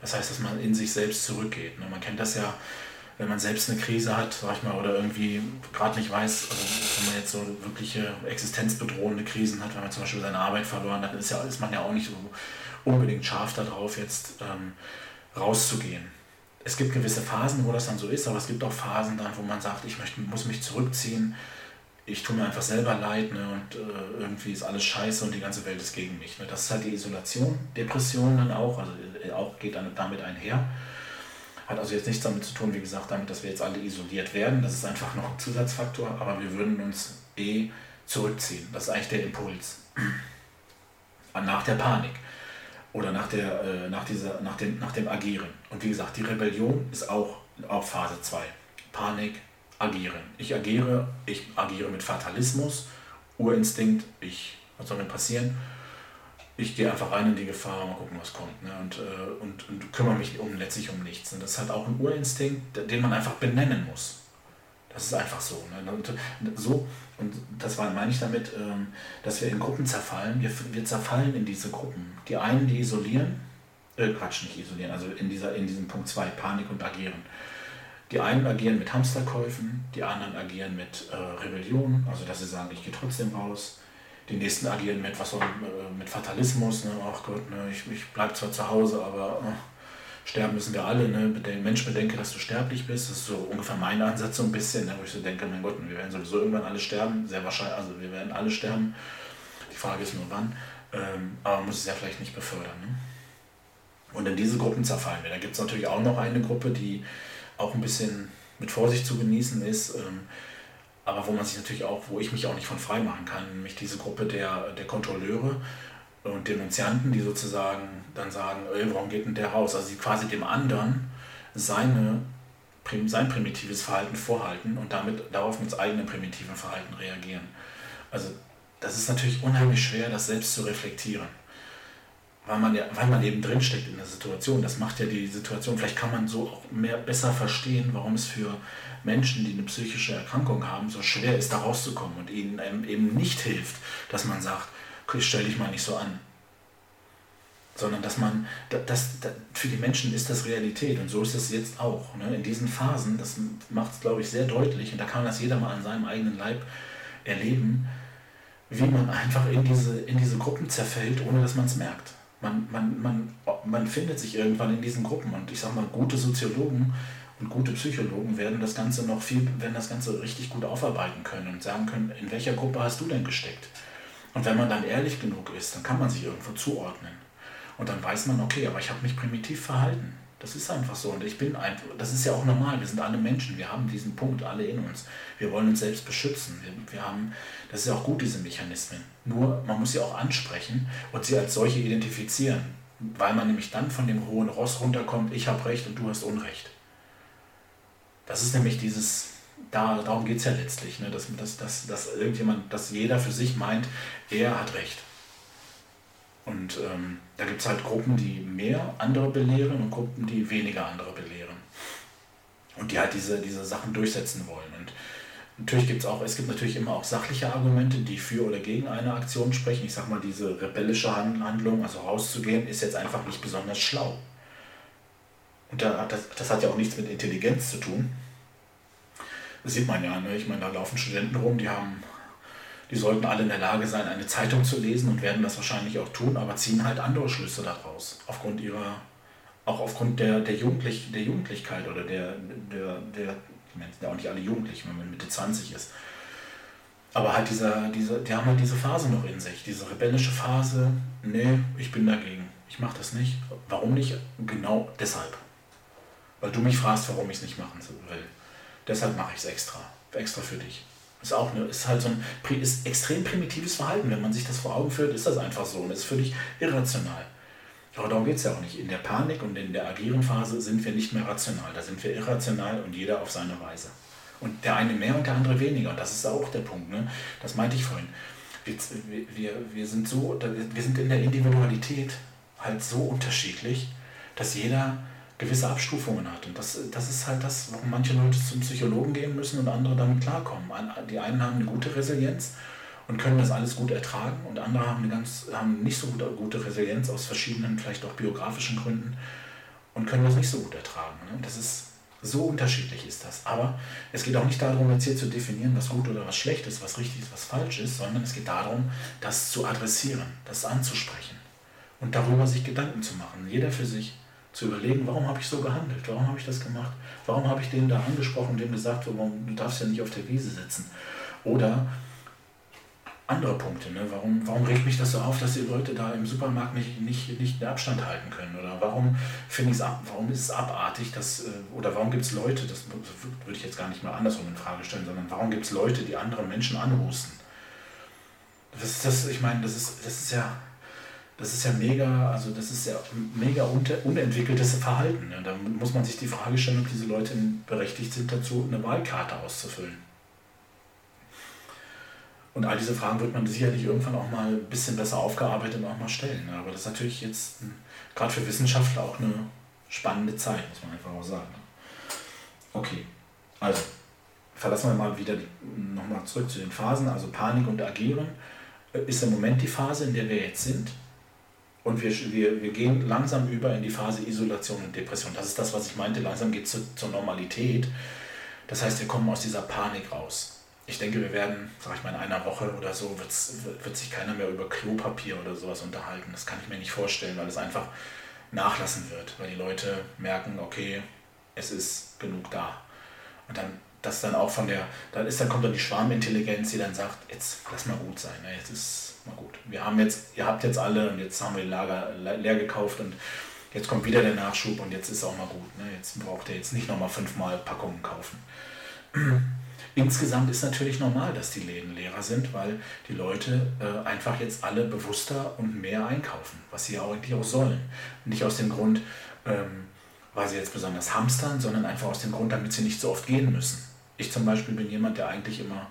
Das heißt, dass man in sich selbst zurückgeht. Ne? Man kennt das ja, wenn man selbst eine Krise hat, sag ich mal, oder irgendwie gerade nicht weiß, also wenn man jetzt so wirkliche existenzbedrohende Krisen hat, wenn man zum Beispiel seine Arbeit verloren hat, ist, ja, ist man ja auch nicht so unbedingt scharf darauf, jetzt ähm, rauszugehen. Es gibt gewisse Phasen, wo das dann so ist, aber es gibt auch Phasen dann, wo man sagt, ich möchte, muss mich zurückziehen, ich tue mir einfach selber leid ne, und äh, irgendwie ist alles scheiße und die ganze Welt ist gegen mich. Ne. Das ist halt die Isolation, Depression dann auch, also äh, auch geht dann damit einher. Hat also jetzt nichts damit zu tun, wie gesagt, damit, dass wir jetzt alle isoliert werden. Das ist einfach noch ein Zusatzfaktor, aber wir würden uns eh zurückziehen. Das ist eigentlich der Impuls. Nach der Panik oder nach, der, äh, nach, dieser, nach, dem, nach dem Agieren. Und wie gesagt, die Rebellion ist auch, auch Phase 2. Panik, agieren. Ich agiere, ich agiere mit Fatalismus, Urinstinkt, ich, was soll mir passieren? Ich gehe einfach rein in die Gefahr, mal gucken, was kommt. Ne? Und, äh, und, und kümmere mich um, letztlich um nichts. Und das ist halt auch ein Urinstinkt, den man einfach benennen muss. Das ist einfach so. Ne? Und, so und das war, meine ich damit, ähm, dass wir in Gruppen zerfallen. Wir, wir zerfallen in diese Gruppen. Die einen, die isolieren, äh, Quatsch, nicht isolieren, also in, dieser, in diesem Punkt 2, Panik und Agieren. Die einen agieren mit Hamsterkäufen, die anderen agieren mit äh, Rebellion, also dass sie sagen, ich gehe trotzdem raus. Die nächsten agieren mit, was soll, äh, mit Fatalismus, ne? ach Gott, ne? ich, ich bleibe zwar zu Hause, aber äh, sterben müssen wir alle. Ne? Den Mensch bedenke, dass du sterblich bist. Das ist so ungefähr mein Ansatz so ein bisschen, ne? wo ich so denke, mein Gott, wir werden sowieso irgendwann alle sterben. Sehr wahrscheinlich, also wir werden alle sterben. Die Frage ist nur wann. Ähm, aber man muss es ja vielleicht nicht befördern. Ne? Und in diese Gruppen zerfallen wir. Da gibt es natürlich auch noch eine Gruppe, die auch ein bisschen mit Vorsicht zu genießen ist. Ähm, aber wo man sich natürlich auch, wo ich mich auch nicht von frei machen kann, nämlich diese Gruppe der, der Kontrolleure und Denunzianten, die sozusagen dann sagen, ey, warum geht denn der raus? Also sie quasi dem anderen seine, sein primitives Verhalten vorhalten und damit darauf mit eigenem primitiven Verhalten reagieren. Also das ist natürlich unheimlich schwer, das selbst zu reflektieren. Weil man, ja, weil man eben drinsteckt in der Situation. Das macht ja die Situation, vielleicht kann man so auch mehr, besser verstehen, warum es für Menschen, die eine psychische Erkrankung haben, so schwer ist, da rauszukommen und ihnen eben nicht hilft, dass man sagt, stell dich mal nicht so an. Sondern dass man, das, das, für die Menschen ist das Realität und so ist es jetzt auch. Ne? In diesen Phasen, das macht es, glaube ich, sehr deutlich und da kann das jeder mal an seinem eigenen Leib erleben, wie man einfach in diese, in diese Gruppen zerfällt, ohne dass man es merkt. Man, man, man, man findet sich irgendwann in diesen Gruppen und ich sage mal, gute Soziologen und gute Psychologen werden das Ganze noch viel, werden das Ganze richtig gut aufarbeiten können und sagen können, in welcher Gruppe hast du denn gesteckt? Und wenn man dann ehrlich genug ist, dann kann man sich irgendwo zuordnen. Und dann weiß man, okay, aber ich habe mich primitiv verhalten. Das ist einfach so. Und ich bin einfach, das ist ja auch normal. Wir sind alle Menschen. Wir haben diesen Punkt alle in uns. Wir wollen uns selbst beschützen. Wir, wir haben, das ist ja auch gut, diese Mechanismen. Nur, man muss sie auch ansprechen und sie als solche identifizieren. Weil man nämlich dann von dem hohen Ross runterkommt, ich habe Recht und du hast Unrecht. Das ist nämlich dieses, da, darum geht es ja letztlich, ne? dass, dass, dass, dass irgendjemand, dass jeder für sich meint, er hat Recht. Und ähm, da gibt es halt Gruppen, die mehr andere belehren und Gruppen, die weniger andere belehren. Und die halt diese, diese Sachen durchsetzen wollen. Und natürlich gibt es auch, es gibt natürlich immer auch sachliche Argumente, die für oder gegen eine Aktion sprechen. Ich sag mal, diese rebellische Handlung, also rauszugehen, ist jetzt einfach nicht besonders schlau. Und da, das, das hat ja auch nichts mit Intelligenz zu tun. Das sieht man ja, ne? ich meine, da laufen Studenten rum, die haben die sollten alle in der Lage sein, eine Zeitung zu lesen und werden das wahrscheinlich auch tun, aber ziehen halt andere Schlüsse daraus. Aufgrund ihrer, auch aufgrund der, der, Jugendlich, der Jugendlichkeit oder der, der, der, ja auch nicht alle jugendlich, wenn man Mitte 20 ist. Aber halt dieser, dieser, die haben halt diese Phase noch in sich, diese rebellische Phase, nee, ich bin dagegen, ich mache das nicht. Warum nicht? Genau deshalb. Weil du mich fragst, warum ich es nicht machen will. Deshalb mache ich es extra, extra für dich. Ist auch eine, ist halt so ein ist extrem primitives Verhalten. Wenn man sich das vor Augen führt, ist das einfach so und ist völlig irrational. Aber darum geht es ja auch nicht. In der Panik und in der agieren Phase sind wir nicht mehr rational. Da sind wir irrational und jeder auf seine Weise. Und der eine mehr und der andere weniger. Und das ist auch der Punkt. Ne? Das meinte ich vorhin. Wir, wir, wir, sind so, wir sind in der Individualität halt so unterschiedlich, dass jeder gewisse Abstufungen hat. Und das, das ist halt das, warum manche Leute zum Psychologen gehen müssen und andere damit klarkommen. Die einen haben eine gute Resilienz und können das alles gut ertragen und andere haben, eine ganz, haben nicht so gute, gute Resilienz aus verschiedenen, vielleicht auch biografischen Gründen und können das nicht so gut ertragen. Ne? Das ist so unterschiedlich ist das. Aber es geht auch nicht darum, jetzt hier zu definieren, was gut oder was schlecht ist, was richtig ist, was falsch ist, sondern es geht darum, das zu adressieren, das anzusprechen und darüber sich Gedanken zu machen, jeder für sich zu überlegen, warum habe ich so gehandelt, warum habe ich das gemacht, warum habe ich den da angesprochen, dem gesagt, warum, du darfst ja nicht auf der Wiese sitzen. Oder andere Punkte, ne? warum, warum regt mich das so auf, dass die Leute da im Supermarkt nicht, nicht, nicht den Abstand halten können? Oder warum finde ich es ab, warum ist es abartig, dass, äh, oder warum gibt es Leute, das würde ich jetzt gar nicht mal andersrum in Frage stellen, sondern warum gibt es Leute, die andere Menschen anhusten? Das ist das, ich meine, das ist, das ist ja das ist ja mega, also das ist ja mega unentwickeltes Verhalten. Ne? Da muss man sich die Frage stellen, ob diese Leute berechtigt sind dazu, eine Wahlkarte auszufüllen. Und all diese Fragen wird man sicherlich irgendwann auch mal ein bisschen besser aufgearbeitet und auch mal stellen. Ne? Aber das ist natürlich jetzt gerade für Wissenschaftler auch eine spannende Zeit, muss man einfach auch sagen. Okay, also verlassen wir mal wieder nochmal zurück zu den Phasen. Also Panik und Agieren ist im Moment die Phase, in der wir jetzt sind. Und wir, wir, wir gehen langsam über in die Phase Isolation und Depression. Das ist das, was ich meinte. Langsam geht es zu, zur Normalität. Das heißt, wir kommen aus dieser Panik raus. Ich denke, wir werden, sag ich mal, in einer Woche oder so, wird sich keiner mehr über Klopapier oder sowas unterhalten. Das kann ich mir nicht vorstellen, weil es einfach nachlassen wird. Weil die Leute merken, okay, es ist genug da. Und dann das dann auch von der, dann ist dann kommt dann die Schwarmintelligenz, die dann sagt, jetzt lass mal gut sein, ne? jetzt ist mal gut. Wir haben jetzt, ihr habt jetzt alle und jetzt haben wir die Lager leer gekauft und jetzt kommt wieder der Nachschub und jetzt ist auch mal gut. Ne? Jetzt braucht ihr jetzt nicht nochmal fünfmal Packungen kaufen. insgesamt ist natürlich normal, dass die Läden leerer sind, weil die Leute äh, einfach jetzt alle bewusster und mehr einkaufen, was sie ja eigentlich auch sollen. Nicht aus dem Grund, ähm, weil sie jetzt besonders hamstern, sondern einfach aus dem Grund, damit sie nicht so oft gehen müssen. Ich zum Beispiel bin jemand, der eigentlich immer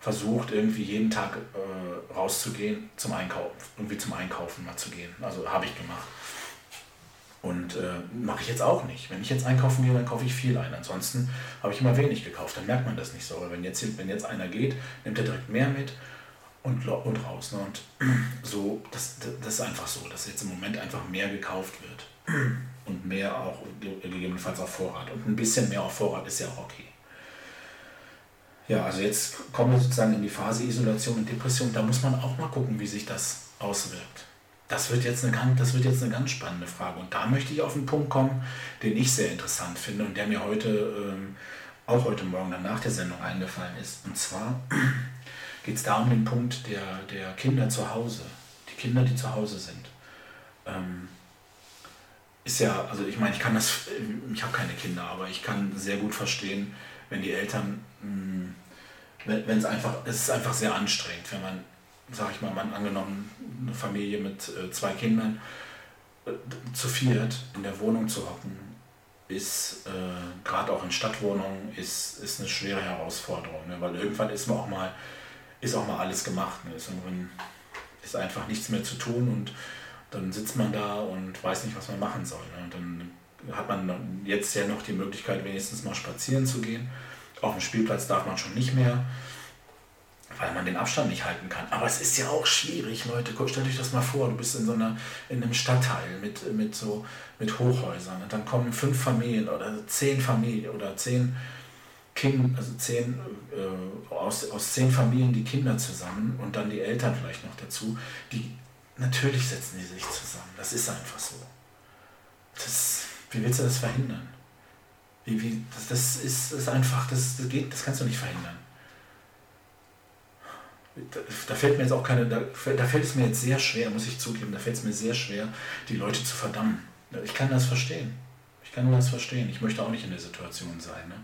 versucht, irgendwie jeden Tag äh, rauszugehen zum Einkaufen, irgendwie zum Einkaufen mal zu gehen. Also habe ich gemacht. Und äh, mache ich jetzt auch nicht. Wenn ich jetzt einkaufen gehe, dann kaufe ich viel ein. Ansonsten habe ich immer wenig gekauft. Dann merkt man das nicht so. Aber wenn jetzt, wenn jetzt einer geht, nimmt er direkt mehr mit und, und raus. Ne? Und so, das, das ist einfach so, dass jetzt im Moment einfach mehr gekauft wird. Und mehr auch gegebenenfalls auf Vorrat. Und ein bisschen mehr auf Vorrat ist ja auch okay. Ja, also jetzt kommen wir sozusagen in die Phase Isolation und Depression. Da muss man auch mal gucken, wie sich das auswirkt. Das wird, jetzt eine ganz, das wird jetzt eine ganz spannende Frage. Und da möchte ich auf einen Punkt kommen, den ich sehr interessant finde und der mir heute, ähm, auch heute Morgen dann nach der Sendung eingefallen ist. Und zwar geht es da um den Punkt der, der Kinder zu Hause. Die Kinder, die zu Hause sind. Ähm, ist ja, also ich meine, ich kann das, ich habe keine Kinder, aber ich kann sehr gut verstehen, wenn die Eltern, hm, wenn es einfach, es ist einfach sehr anstrengend, wenn man, sag ich mal, man angenommen, eine Familie mit äh, zwei Kindern, äh, zu viert in der Wohnung zu hocken, ist, äh, gerade auch in Stadtwohnungen, ist, ist eine schwere Herausforderung, ne? weil irgendwann ist man auch mal, ist auch mal alles gemacht. Ne? Ist, irgendwann ist einfach nichts mehr zu tun und dann sitzt man da und weiß nicht, was man machen soll. Ne? Und dann hat man jetzt ja noch die Möglichkeit, wenigstens mal spazieren zu gehen. Auf dem Spielplatz darf man schon nicht mehr, weil man den Abstand nicht halten kann. Aber es ist ja auch schwierig, Leute. Stellt euch das mal vor, du bist in so einer, in einem Stadtteil mit, mit, so, mit Hochhäusern und dann kommen fünf Familien oder zehn Familien oder zehn Kinder, also zehn, äh, aus, aus zehn Familien die Kinder zusammen und dann die Eltern vielleicht noch dazu. Die, natürlich setzen die sich zusammen. Das ist einfach so. Das wie willst du das verhindern? Wie, wie, das, das, ist, das ist einfach, das, das geht, das kannst du nicht verhindern. Da, da, fällt mir jetzt auch keine, da, da fällt es mir jetzt sehr schwer, muss ich zugeben, da fällt es mir sehr schwer, die Leute zu verdammen. Ich kann das verstehen. Ich kann das verstehen. Ich möchte auch nicht in der Situation sein. Ne?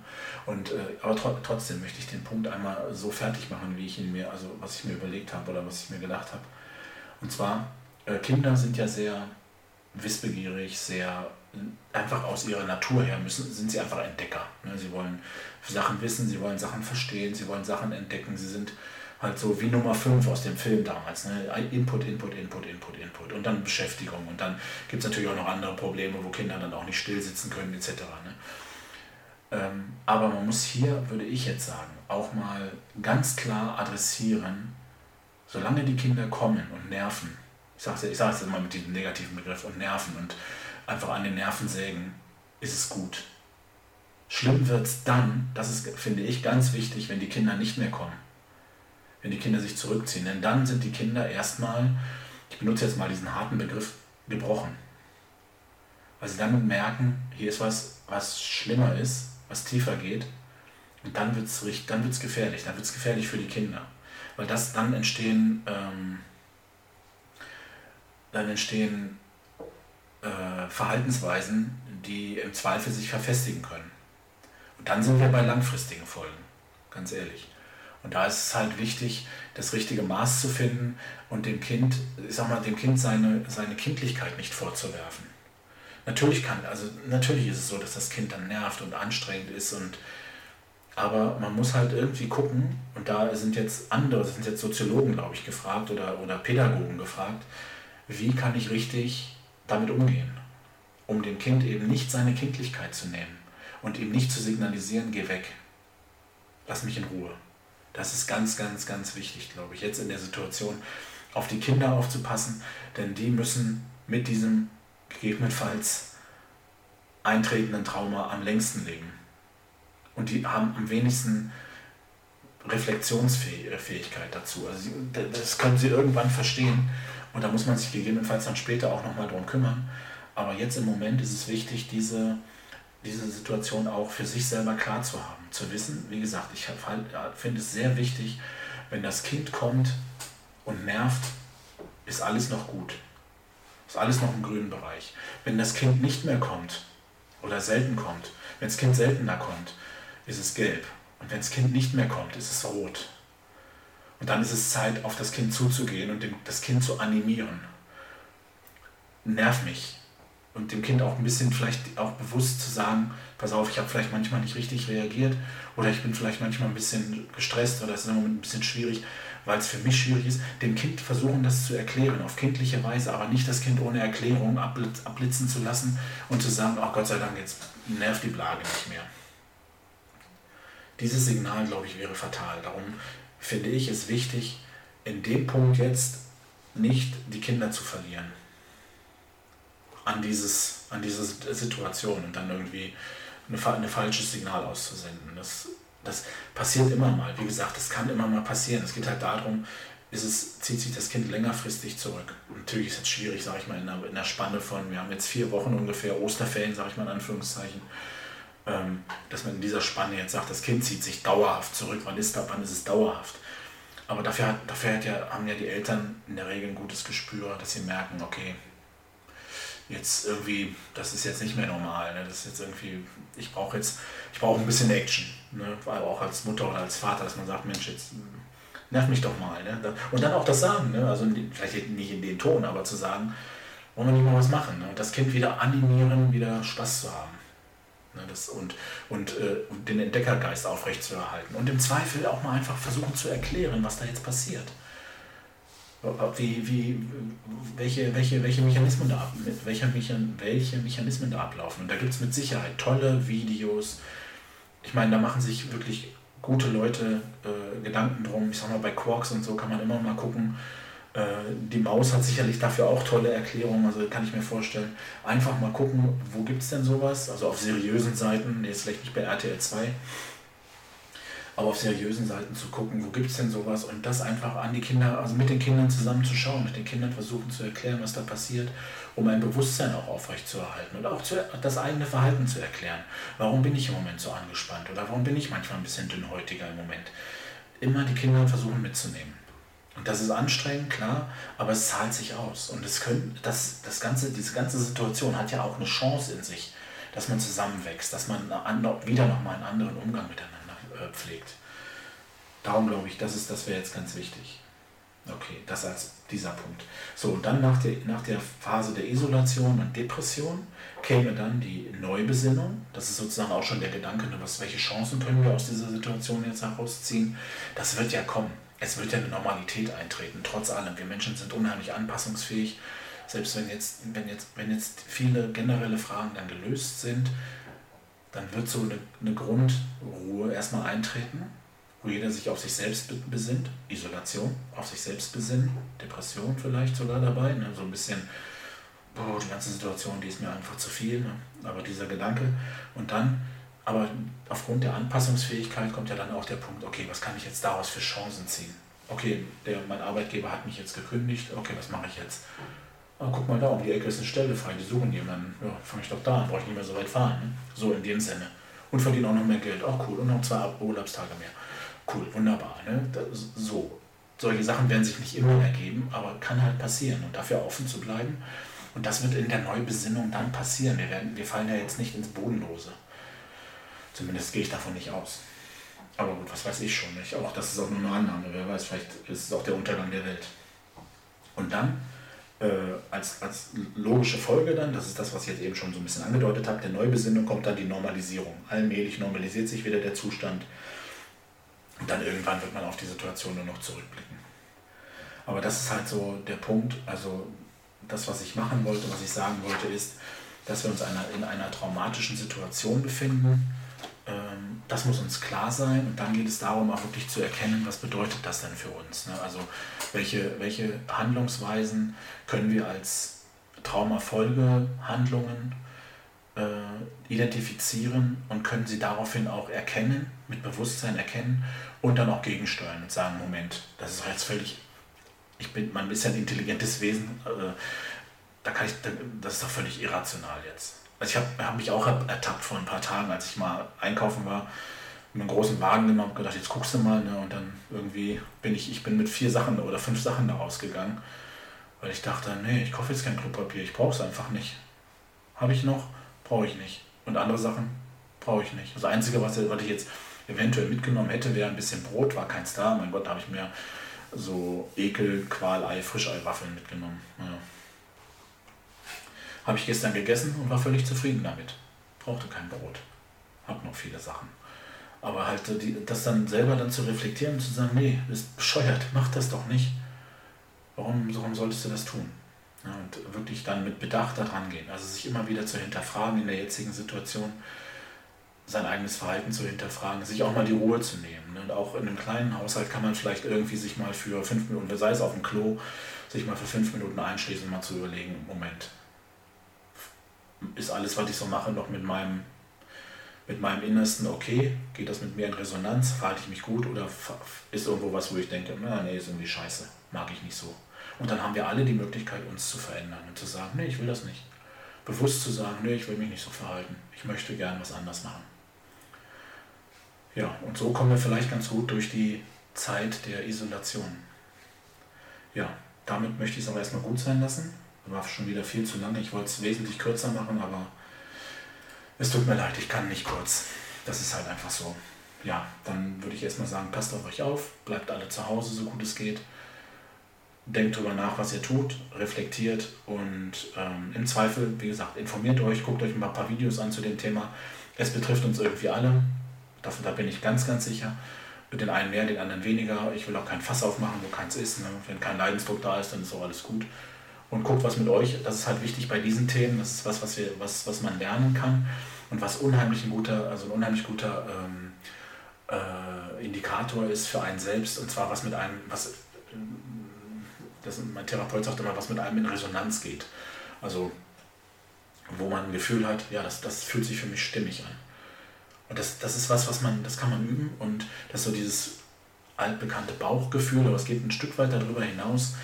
Und, äh, aber tro trotzdem möchte ich den Punkt einmal so fertig machen, wie ich ihn mir, also was ich mir überlegt habe oder was ich mir gedacht habe. Und zwar, äh, Kinder sind ja sehr wissbegierig, sehr einfach aus ihrer Natur her müssen, sind sie einfach Entdecker. Ne? Sie wollen Sachen wissen, sie wollen Sachen verstehen, sie wollen Sachen entdecken. Sie sind halt so wie Nummer 5 aus dem Film damals. Ne? Input, Input, Input, Input, Input. Und dann Beschäftigung. Und dann gibt es natürlich auch noch andere Probleme, wo Kinder dann auch nicht still sitzen können, etc. Ne? Ähm, aber man muss hier, würde ich jetzt sagen, auch mal ganz klar adressieren, solange die Kinder kommen und nerven, ich sage es ich jetzt mal mit diesem negativen Begriff, und nerven und einfach an den Nerven sägen, ist es gut. Schlimm wird es dann, das ist, finde ich, ganz wichtig, wenn die Kinder nicht mehr kommen. Wenn die Kinder sich zurückziehen. Denn dann sind die Kinder erstmal, ich benutze jetzt mal diesen harten Begriff, gebrochen. Weil sie dann merken, hier ist was, was schlimmer ist, was tiefer geht. Und dann wird es dann wird's gefährlich. Dann wird es gefährlich für die Kinder. Weil das dann entstehen, ähm, dann entstehen äh, Verhaltensweisen, die im Zweifel sich verfestigen können. Und dann sind wir bei langfristigen Folgen, ganz ehrlich. Und da ist es halt wichtig, das richtige Maß zu finden und dem Kind, ich sag mal, dem Kind seine, seine Kindlichkeit nicht vorzuwerfen. Natürlich kann, also natürlich ist es so, dass das Kind dann nervt und anstrengend ist und aber man muss halt irgendwie gucken, und da sind jetzt andere, sind jetzt Soziologen, glaube ich, gefragt oder, oder Pädagogen gefragt, wie kann ich richtig damit umgehen, um dem Kind eben nicht seine Kindlichkeit zu nehmen und ihm nicht zu signalisieren, geh weg, lass mich in Ruhe. Das ist ganz, ganz, ganz wichtig, glaube ich, jetzt in der Situation auf die Kinder aufzupassen, denn die müssen mit diesem gegebenenfalls eintretenden Trauma am längsten leben. Und die haben am wenigsten Reflexionsfähigkeit dazu. Also das können sie irgendwann verstehen und da muss man sich gegebenenfalls dann später auch nochmal drum kümmern. Aber jetzt im Moment ist es wichtig, diese, diese Situation auch für sich selber klar zu haben. Zu wissen, wie gesagt, ich halt, finde es sehr wichtig, wenn das Kind kommt und nervt, ist alles noch gut. Ist alles noch im grünen Bereich. Wenn das Kind nicht mehr kommt oder selten kommt, wenn das Kind seltener kommt, ist es gelb. Und wenn das Kind nicht mehr kommt, ist es rot. Und dann ist es Zeit, auf das Kind zuzugehen und das Kind zu animieren. Nerv mich. Und dem Kind auch ein bisschen vielleicht auch bewusst zu sagen, pass auf, ich habe vielleicht manchmal nicht richtig reagiert oder ich bin vielleicht manchmal ein bisschen gestresst oder es ist im Moment ein bisschen schwierig, weil es für mich schwierig ist, dem Kind versuchen, das zu erklären, auf kindliche Weise, aber nicht das Kind ohne Erklärung abblitzen zu lassen und zu sagen, oh Gott sei Dank, jetzt nervt die Plage nicht mehr. Dieses Signal, glaube ich, wäre fatal. Darum finde ich es wichtig, in dem Punkt jetzt nicht die Kinder zu verlieren an, dieses, an diese Situation und dann irgendwie ein eine falsches Signal auszusenden. Das, das passiert immer mal. Wie gesagt, das kann immer mal passieren. Es geht halt darum, ist es, zieht sich das Kind längerfristig zurück. natürlich ist es schwierig, sage ich mal, in der, in der Spanne von, wir haben jetzt vier Wochen ungefähr, Osterferien, sage ich mal in Anführungszeichen, dass man in dieser Spanne jetzt sagt, das Kind zieht sich dauerhaft zurück. Wann ist, wann ist es dauerhaft? Aber dafür, hat, dafür hat ja, haben ja die Eltern in der Regel ein gutes Gespür, dass sie merken, okay, jetzt irgendwie, das ist jetzt nicht mehr normal. Ne? Das ist jetzt irgendwie, ich brauche jetzt, ich brauche ein bisschen Action. Ne? Auch als Mutter oder als Vater, dass man sagt, Mensch, jetzt nerv mich doch mal. Ne? Und dann auch das sagen, ne? also vielleicht nicht in den Ton, aber zu sagen, wollen wir nicht mal was machen. Ne? Das Kind wieder animieren, wieder Spaß zu haben. Ne? Das, und und äh, den Entdeckergeist aufrechtzuerhalten. Und im Zweifel auch mal einfach versuchen zu erklären, was da jetzt passiert wie, wie, welche, welche, welche, Mechanismen da, welche, welche Mechanismen da ablaufen. Und da gibt es mit Sicherheit tolle Videos. Ich meine, da machen sich wirklich gute Leute äh, Gedanken drum. Ich sag mal, bei Quarks und so kann man immer mal gucken. Äh, die Maus hat sicherlich dafür auch tolle Erklärungen, also kann ich mir vorstellen. Einfach mal gucken, wo gibt es denn sowas? Also auf seriösen Seiten, jetzt vielleicht nicht bei RTL 2, aber auf seriösen Seiten zu gucken, wo gibt es denn sowas und das einfach an die Kinder, also mit den Kindern zusammen zu schauen, mit den Kindern versuchen zu erklären, was da passiert, um ein Bewusstsein auch aufrechtzuerhalten und auch zu, das eigene Verhalten zu erklären. Warum bin ich im Moment so angespannt oder warum bin ich manchmal ein bisschen dünnhäutiger im Moment? Immer die Kinder versuchen mitzunehmen. Das ist anstrengend, klar, aber es zahlt sich aus. Und es können, das, das ganze, diese ganze Situation hat ja auch eine Chance in sich, dass man zusammenwächst, dass man wieder nochmal einen anderen Umgang miteinander äh, pflegt. Darum glaube ich, das das wäre jetzt ganz wichtig. Okay, das als dieser Punkt. So, und dann nach der, nach der Phase der Isolation und Depression käme dann die Neubesinnung. Das ist sozusagen auch schon der Gedanke, ne, was, welche Chancen können wir aus dieser Situation jetzt herausziehen. Das wird ja kommen. Es wird ja eine Normalität eintreten, trotz allem. Wir Menschen sind unheimlich anpassungsfähig. Selbst wenn jetzt, wenn jetzt, wenn jetzt viele generelle Fragen dann gelöst sind, dann wird so eine, eine Grundruhe erstmal eintreten, wo jeder sich auf sich selbst besinnt, Isolation, auf sich selbst besinnen, Depression vielleicht sogar dabei, ne? so ein bisschen, boah, die ganze Situation, die ist mir einfach zu viel, ne? aber dieser Gedanke. Und dann, aber aufgrund der Anpassungsfähigkeit kommt ja dann auch der Punkt, okay, was kann ich jetzt daraus für Chancen ziehen? Okay, der, mein Arbeitgeber hat mich jetzt gekündigt, okay, was mache ich jetzt? ah, guck mal da, um die Ecke ist eine Stelle frei, die suchen jemanden. Ja, fange ich doch da an, brauche ich nicht mehr so weit fahren. Ne? So in dem Sinne. Und verdiene auch noch mehr Geld. Auch cool. Und noch zwei Urlaubstage mehr. Cool, wunderbar. Ne? Das, so. Solche Sachen werden sich nicht immer ergeben, aber kann halt passieren. Und dafür offen zu bleiben. Und das wird in der Neubesinnung dann passieren. Wir, werden, wir fallen ja jetzt nicht ins Bodenlose. Zumindest gehe ich davon nicht aus. Aber gut, was weiß ich schon nicht. Auch das ist auch nur eine Annahme. Wer weiß, vielleicht ist es auch der Untergang der Welt. Und dann äh, als, als logische Folge dann, das ist das, was ich jetzt eben schon so ein bisschen angedeutet habe, der Neubesinnung kommt dann die Normalisierung. Allmählich normalisiert sich wieder der Zustand und dann irgendwann wird man auf die Situation nur noch zurückblicken. Aber das ist halt so der Punkt, also das, was ich machen wollte, was ich sagen wollte, ist, dass wir uns einer, in einer traumatischen Situation befinden. Ähm, das muss uns klar sein und dann geht es darum, auch wirklich zu erkennen, was bedeutet das denn für uns. Ne? Also welche, welche Handlungsweisen können wir als Traumafolgehandlungen äh, identifizieren und können sie daraufhin auch erkennen, mit Bewusstsein erkennen und dann auch gegensteuern und sagen, Moment, das ist jetzt völlig, ich bin, man ist ja ein intelligentes Wesen, äh, da kann ich, das ist doch völlig irrational jetzt. Also ich habe hab mich auch ertappt vor ein paar Tagen, als ich mal einkaufen war, mit einem großen Wagen genommen und gedacht, jetzt guckst du mal. Ne? Und dann irgendwie bin ich, ich bin mit vier Sachen oder fünf Sachen da rausgegangen, weil ich dachte, nee, ich kaufe jetzt kein Klopapier, ich brauche es einfach nicht. Habe ich noch, brauche ich nicht. Und andere Sachen brauche ich nicht. Das Einzige, was, was ich jetzt eventuell mitgenommen hätte, wäre ein bisschen Brot, war keins da. Mein Gott, da habe ich mir so Ekel, Qualei, Frischei-Waffeln mitgenommen. Ja. Habe ich gestern gegessen und war völlig zufrieden damit. Brauchte kein Brot. Hab noch viele Sachen. Aber halt das dann selber dann zu reflektieren und zu sagen, nee, ist bescheuert, mach das doch nicht. Warum, warum solltest du das tun? Ja, und wirklich dann mit Bedacht daran gehen. Also sich immer wieder zu hinterfragen in der jetzigen Situation, sein eigenes Verhalten zu hinterfragen, sich auch mal die Ruhe zu nehmen. Ne? Und auch in einem kleinen Haushalt kann man vielleicht irgendwie sich mal für fünf Minuten, sei es auf dem Klo, sich mal für fünf Minuten einschließen mal zu überlegen, Moment, ist alles, was ich so mache, noch mit meinem, mit meinem Innersten okay? Geht das mit mir in Resonanz? Verhalte ich mich gut? Oder ist irgendwo was, wo ich denke, na, nee, ist irgendwie scheiße, mag ich nicht so. Und dann haben wir alle die Möglichkeit, uns zu verändern und zu sagen, nee, ich will das nicht. Bewusst zu sagen, nee, ich will mich nicht so verhalten. Ich möchte gern was anders machen. Ja, und so kommen wir vielleicht ganz gut durch die Zeit der Isolation. Ja, damit möchte ich es aber erstmal gut sein lassen. War schon wieder viel zu lange. Ich wollte es wesentlich kürzer machen, aber es tut mir leid, ich kann nicht kurz. Das ist halt einfach so. Ja, dann würde ich erstmal sagen, passt auf euch auf, bleibt alle zu Hause, so gut es geht. Denkt darüber nach, was ihr tut, reflektiert und ähm, im Zweifel, wie gesagt, informiert euch, guckt euch mal ein paar Videos an zu dem Thema. Es betrifft uns irgendwie alle. Davon, da bin ich ganz, ganz sicher. Den einen mehr, den anderen weniger. Ich will auch kein Fass aufmachen, wo keins ist. Ne? Wenn kein Leidensdruck da ist, dann ist auch alles gut. Und guckt, was mit euch, das ist halt wichtig bei diesen Themen, das ist was, was, wir, was, was man lernen kann und was unheimlich ein guter, also ein unheimlich guter ähm, äh, Indikator ist für einen selbst. Und zwar was mit einem, was das, mein Therapeut sagt immer, was mit einem in Resonanz geht. Also wo man ein Gefühl hat, ja, das, das fühlt sich für mich stimmig an. Und das, das ist was, was man, das kann man üben und das ist so dieses altbekannte Bauchgefühl, aber es geht ein Stück weit darüber hinaus,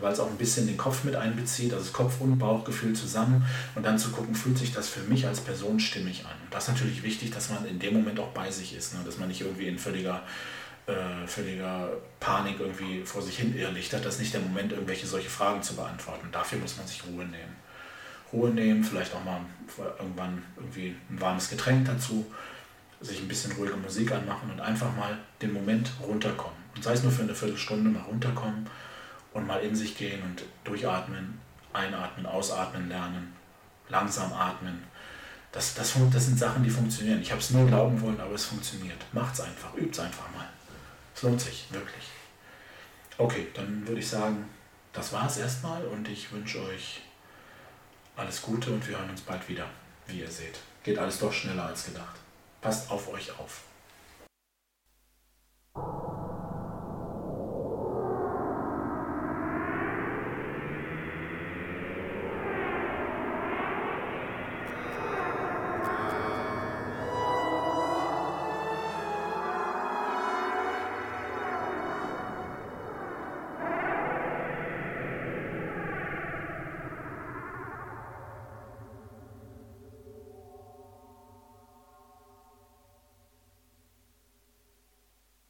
weil es auch ein bisschen den Kopf mit einbezieht, also das Kopf- und Bauchgefühl zusammen und dann zu gucken, fühlt sich das für mich als Person stimmig an. Und das ist natürlich wichtig, dass man in dem Moment auch bei sich ist, ne? dass man nicht irgendwie in völliger, äh, völliger Panik irgendwie vor sich hin irrlichtert. Das ist nicht der Moment, irgendwelche solche Fragen zu beantworten. Dafür muss man sich Ruhe nehmen. Ruhe nehmen, vielleicht auch mal irgendwann irgendwie ein warmes Getränk dazu sich ein bisschen ruhige Musik anmachen und einfach mal den Moment runterkommen. Und sei es nur für eine Viertelstunde mal runterkommen und mal in sich gehen und durchatmen, einatmen, ausatmen lernen, langsam atmen. Das, das, das sind Sachen, die funktionieren. Ich habe es nur glauben wollen, aber es funktioniert. Macht es einfach, übt es einfach mal. Es lohnt sich, wirklich. Okay, dann würde ich sagen, das war es erstmal und ich wünsche euch alles Gute und wir hören uns bald wieder, wie ihr seht. Geht alles doch schneller als gedacht. Passt auf euch auf.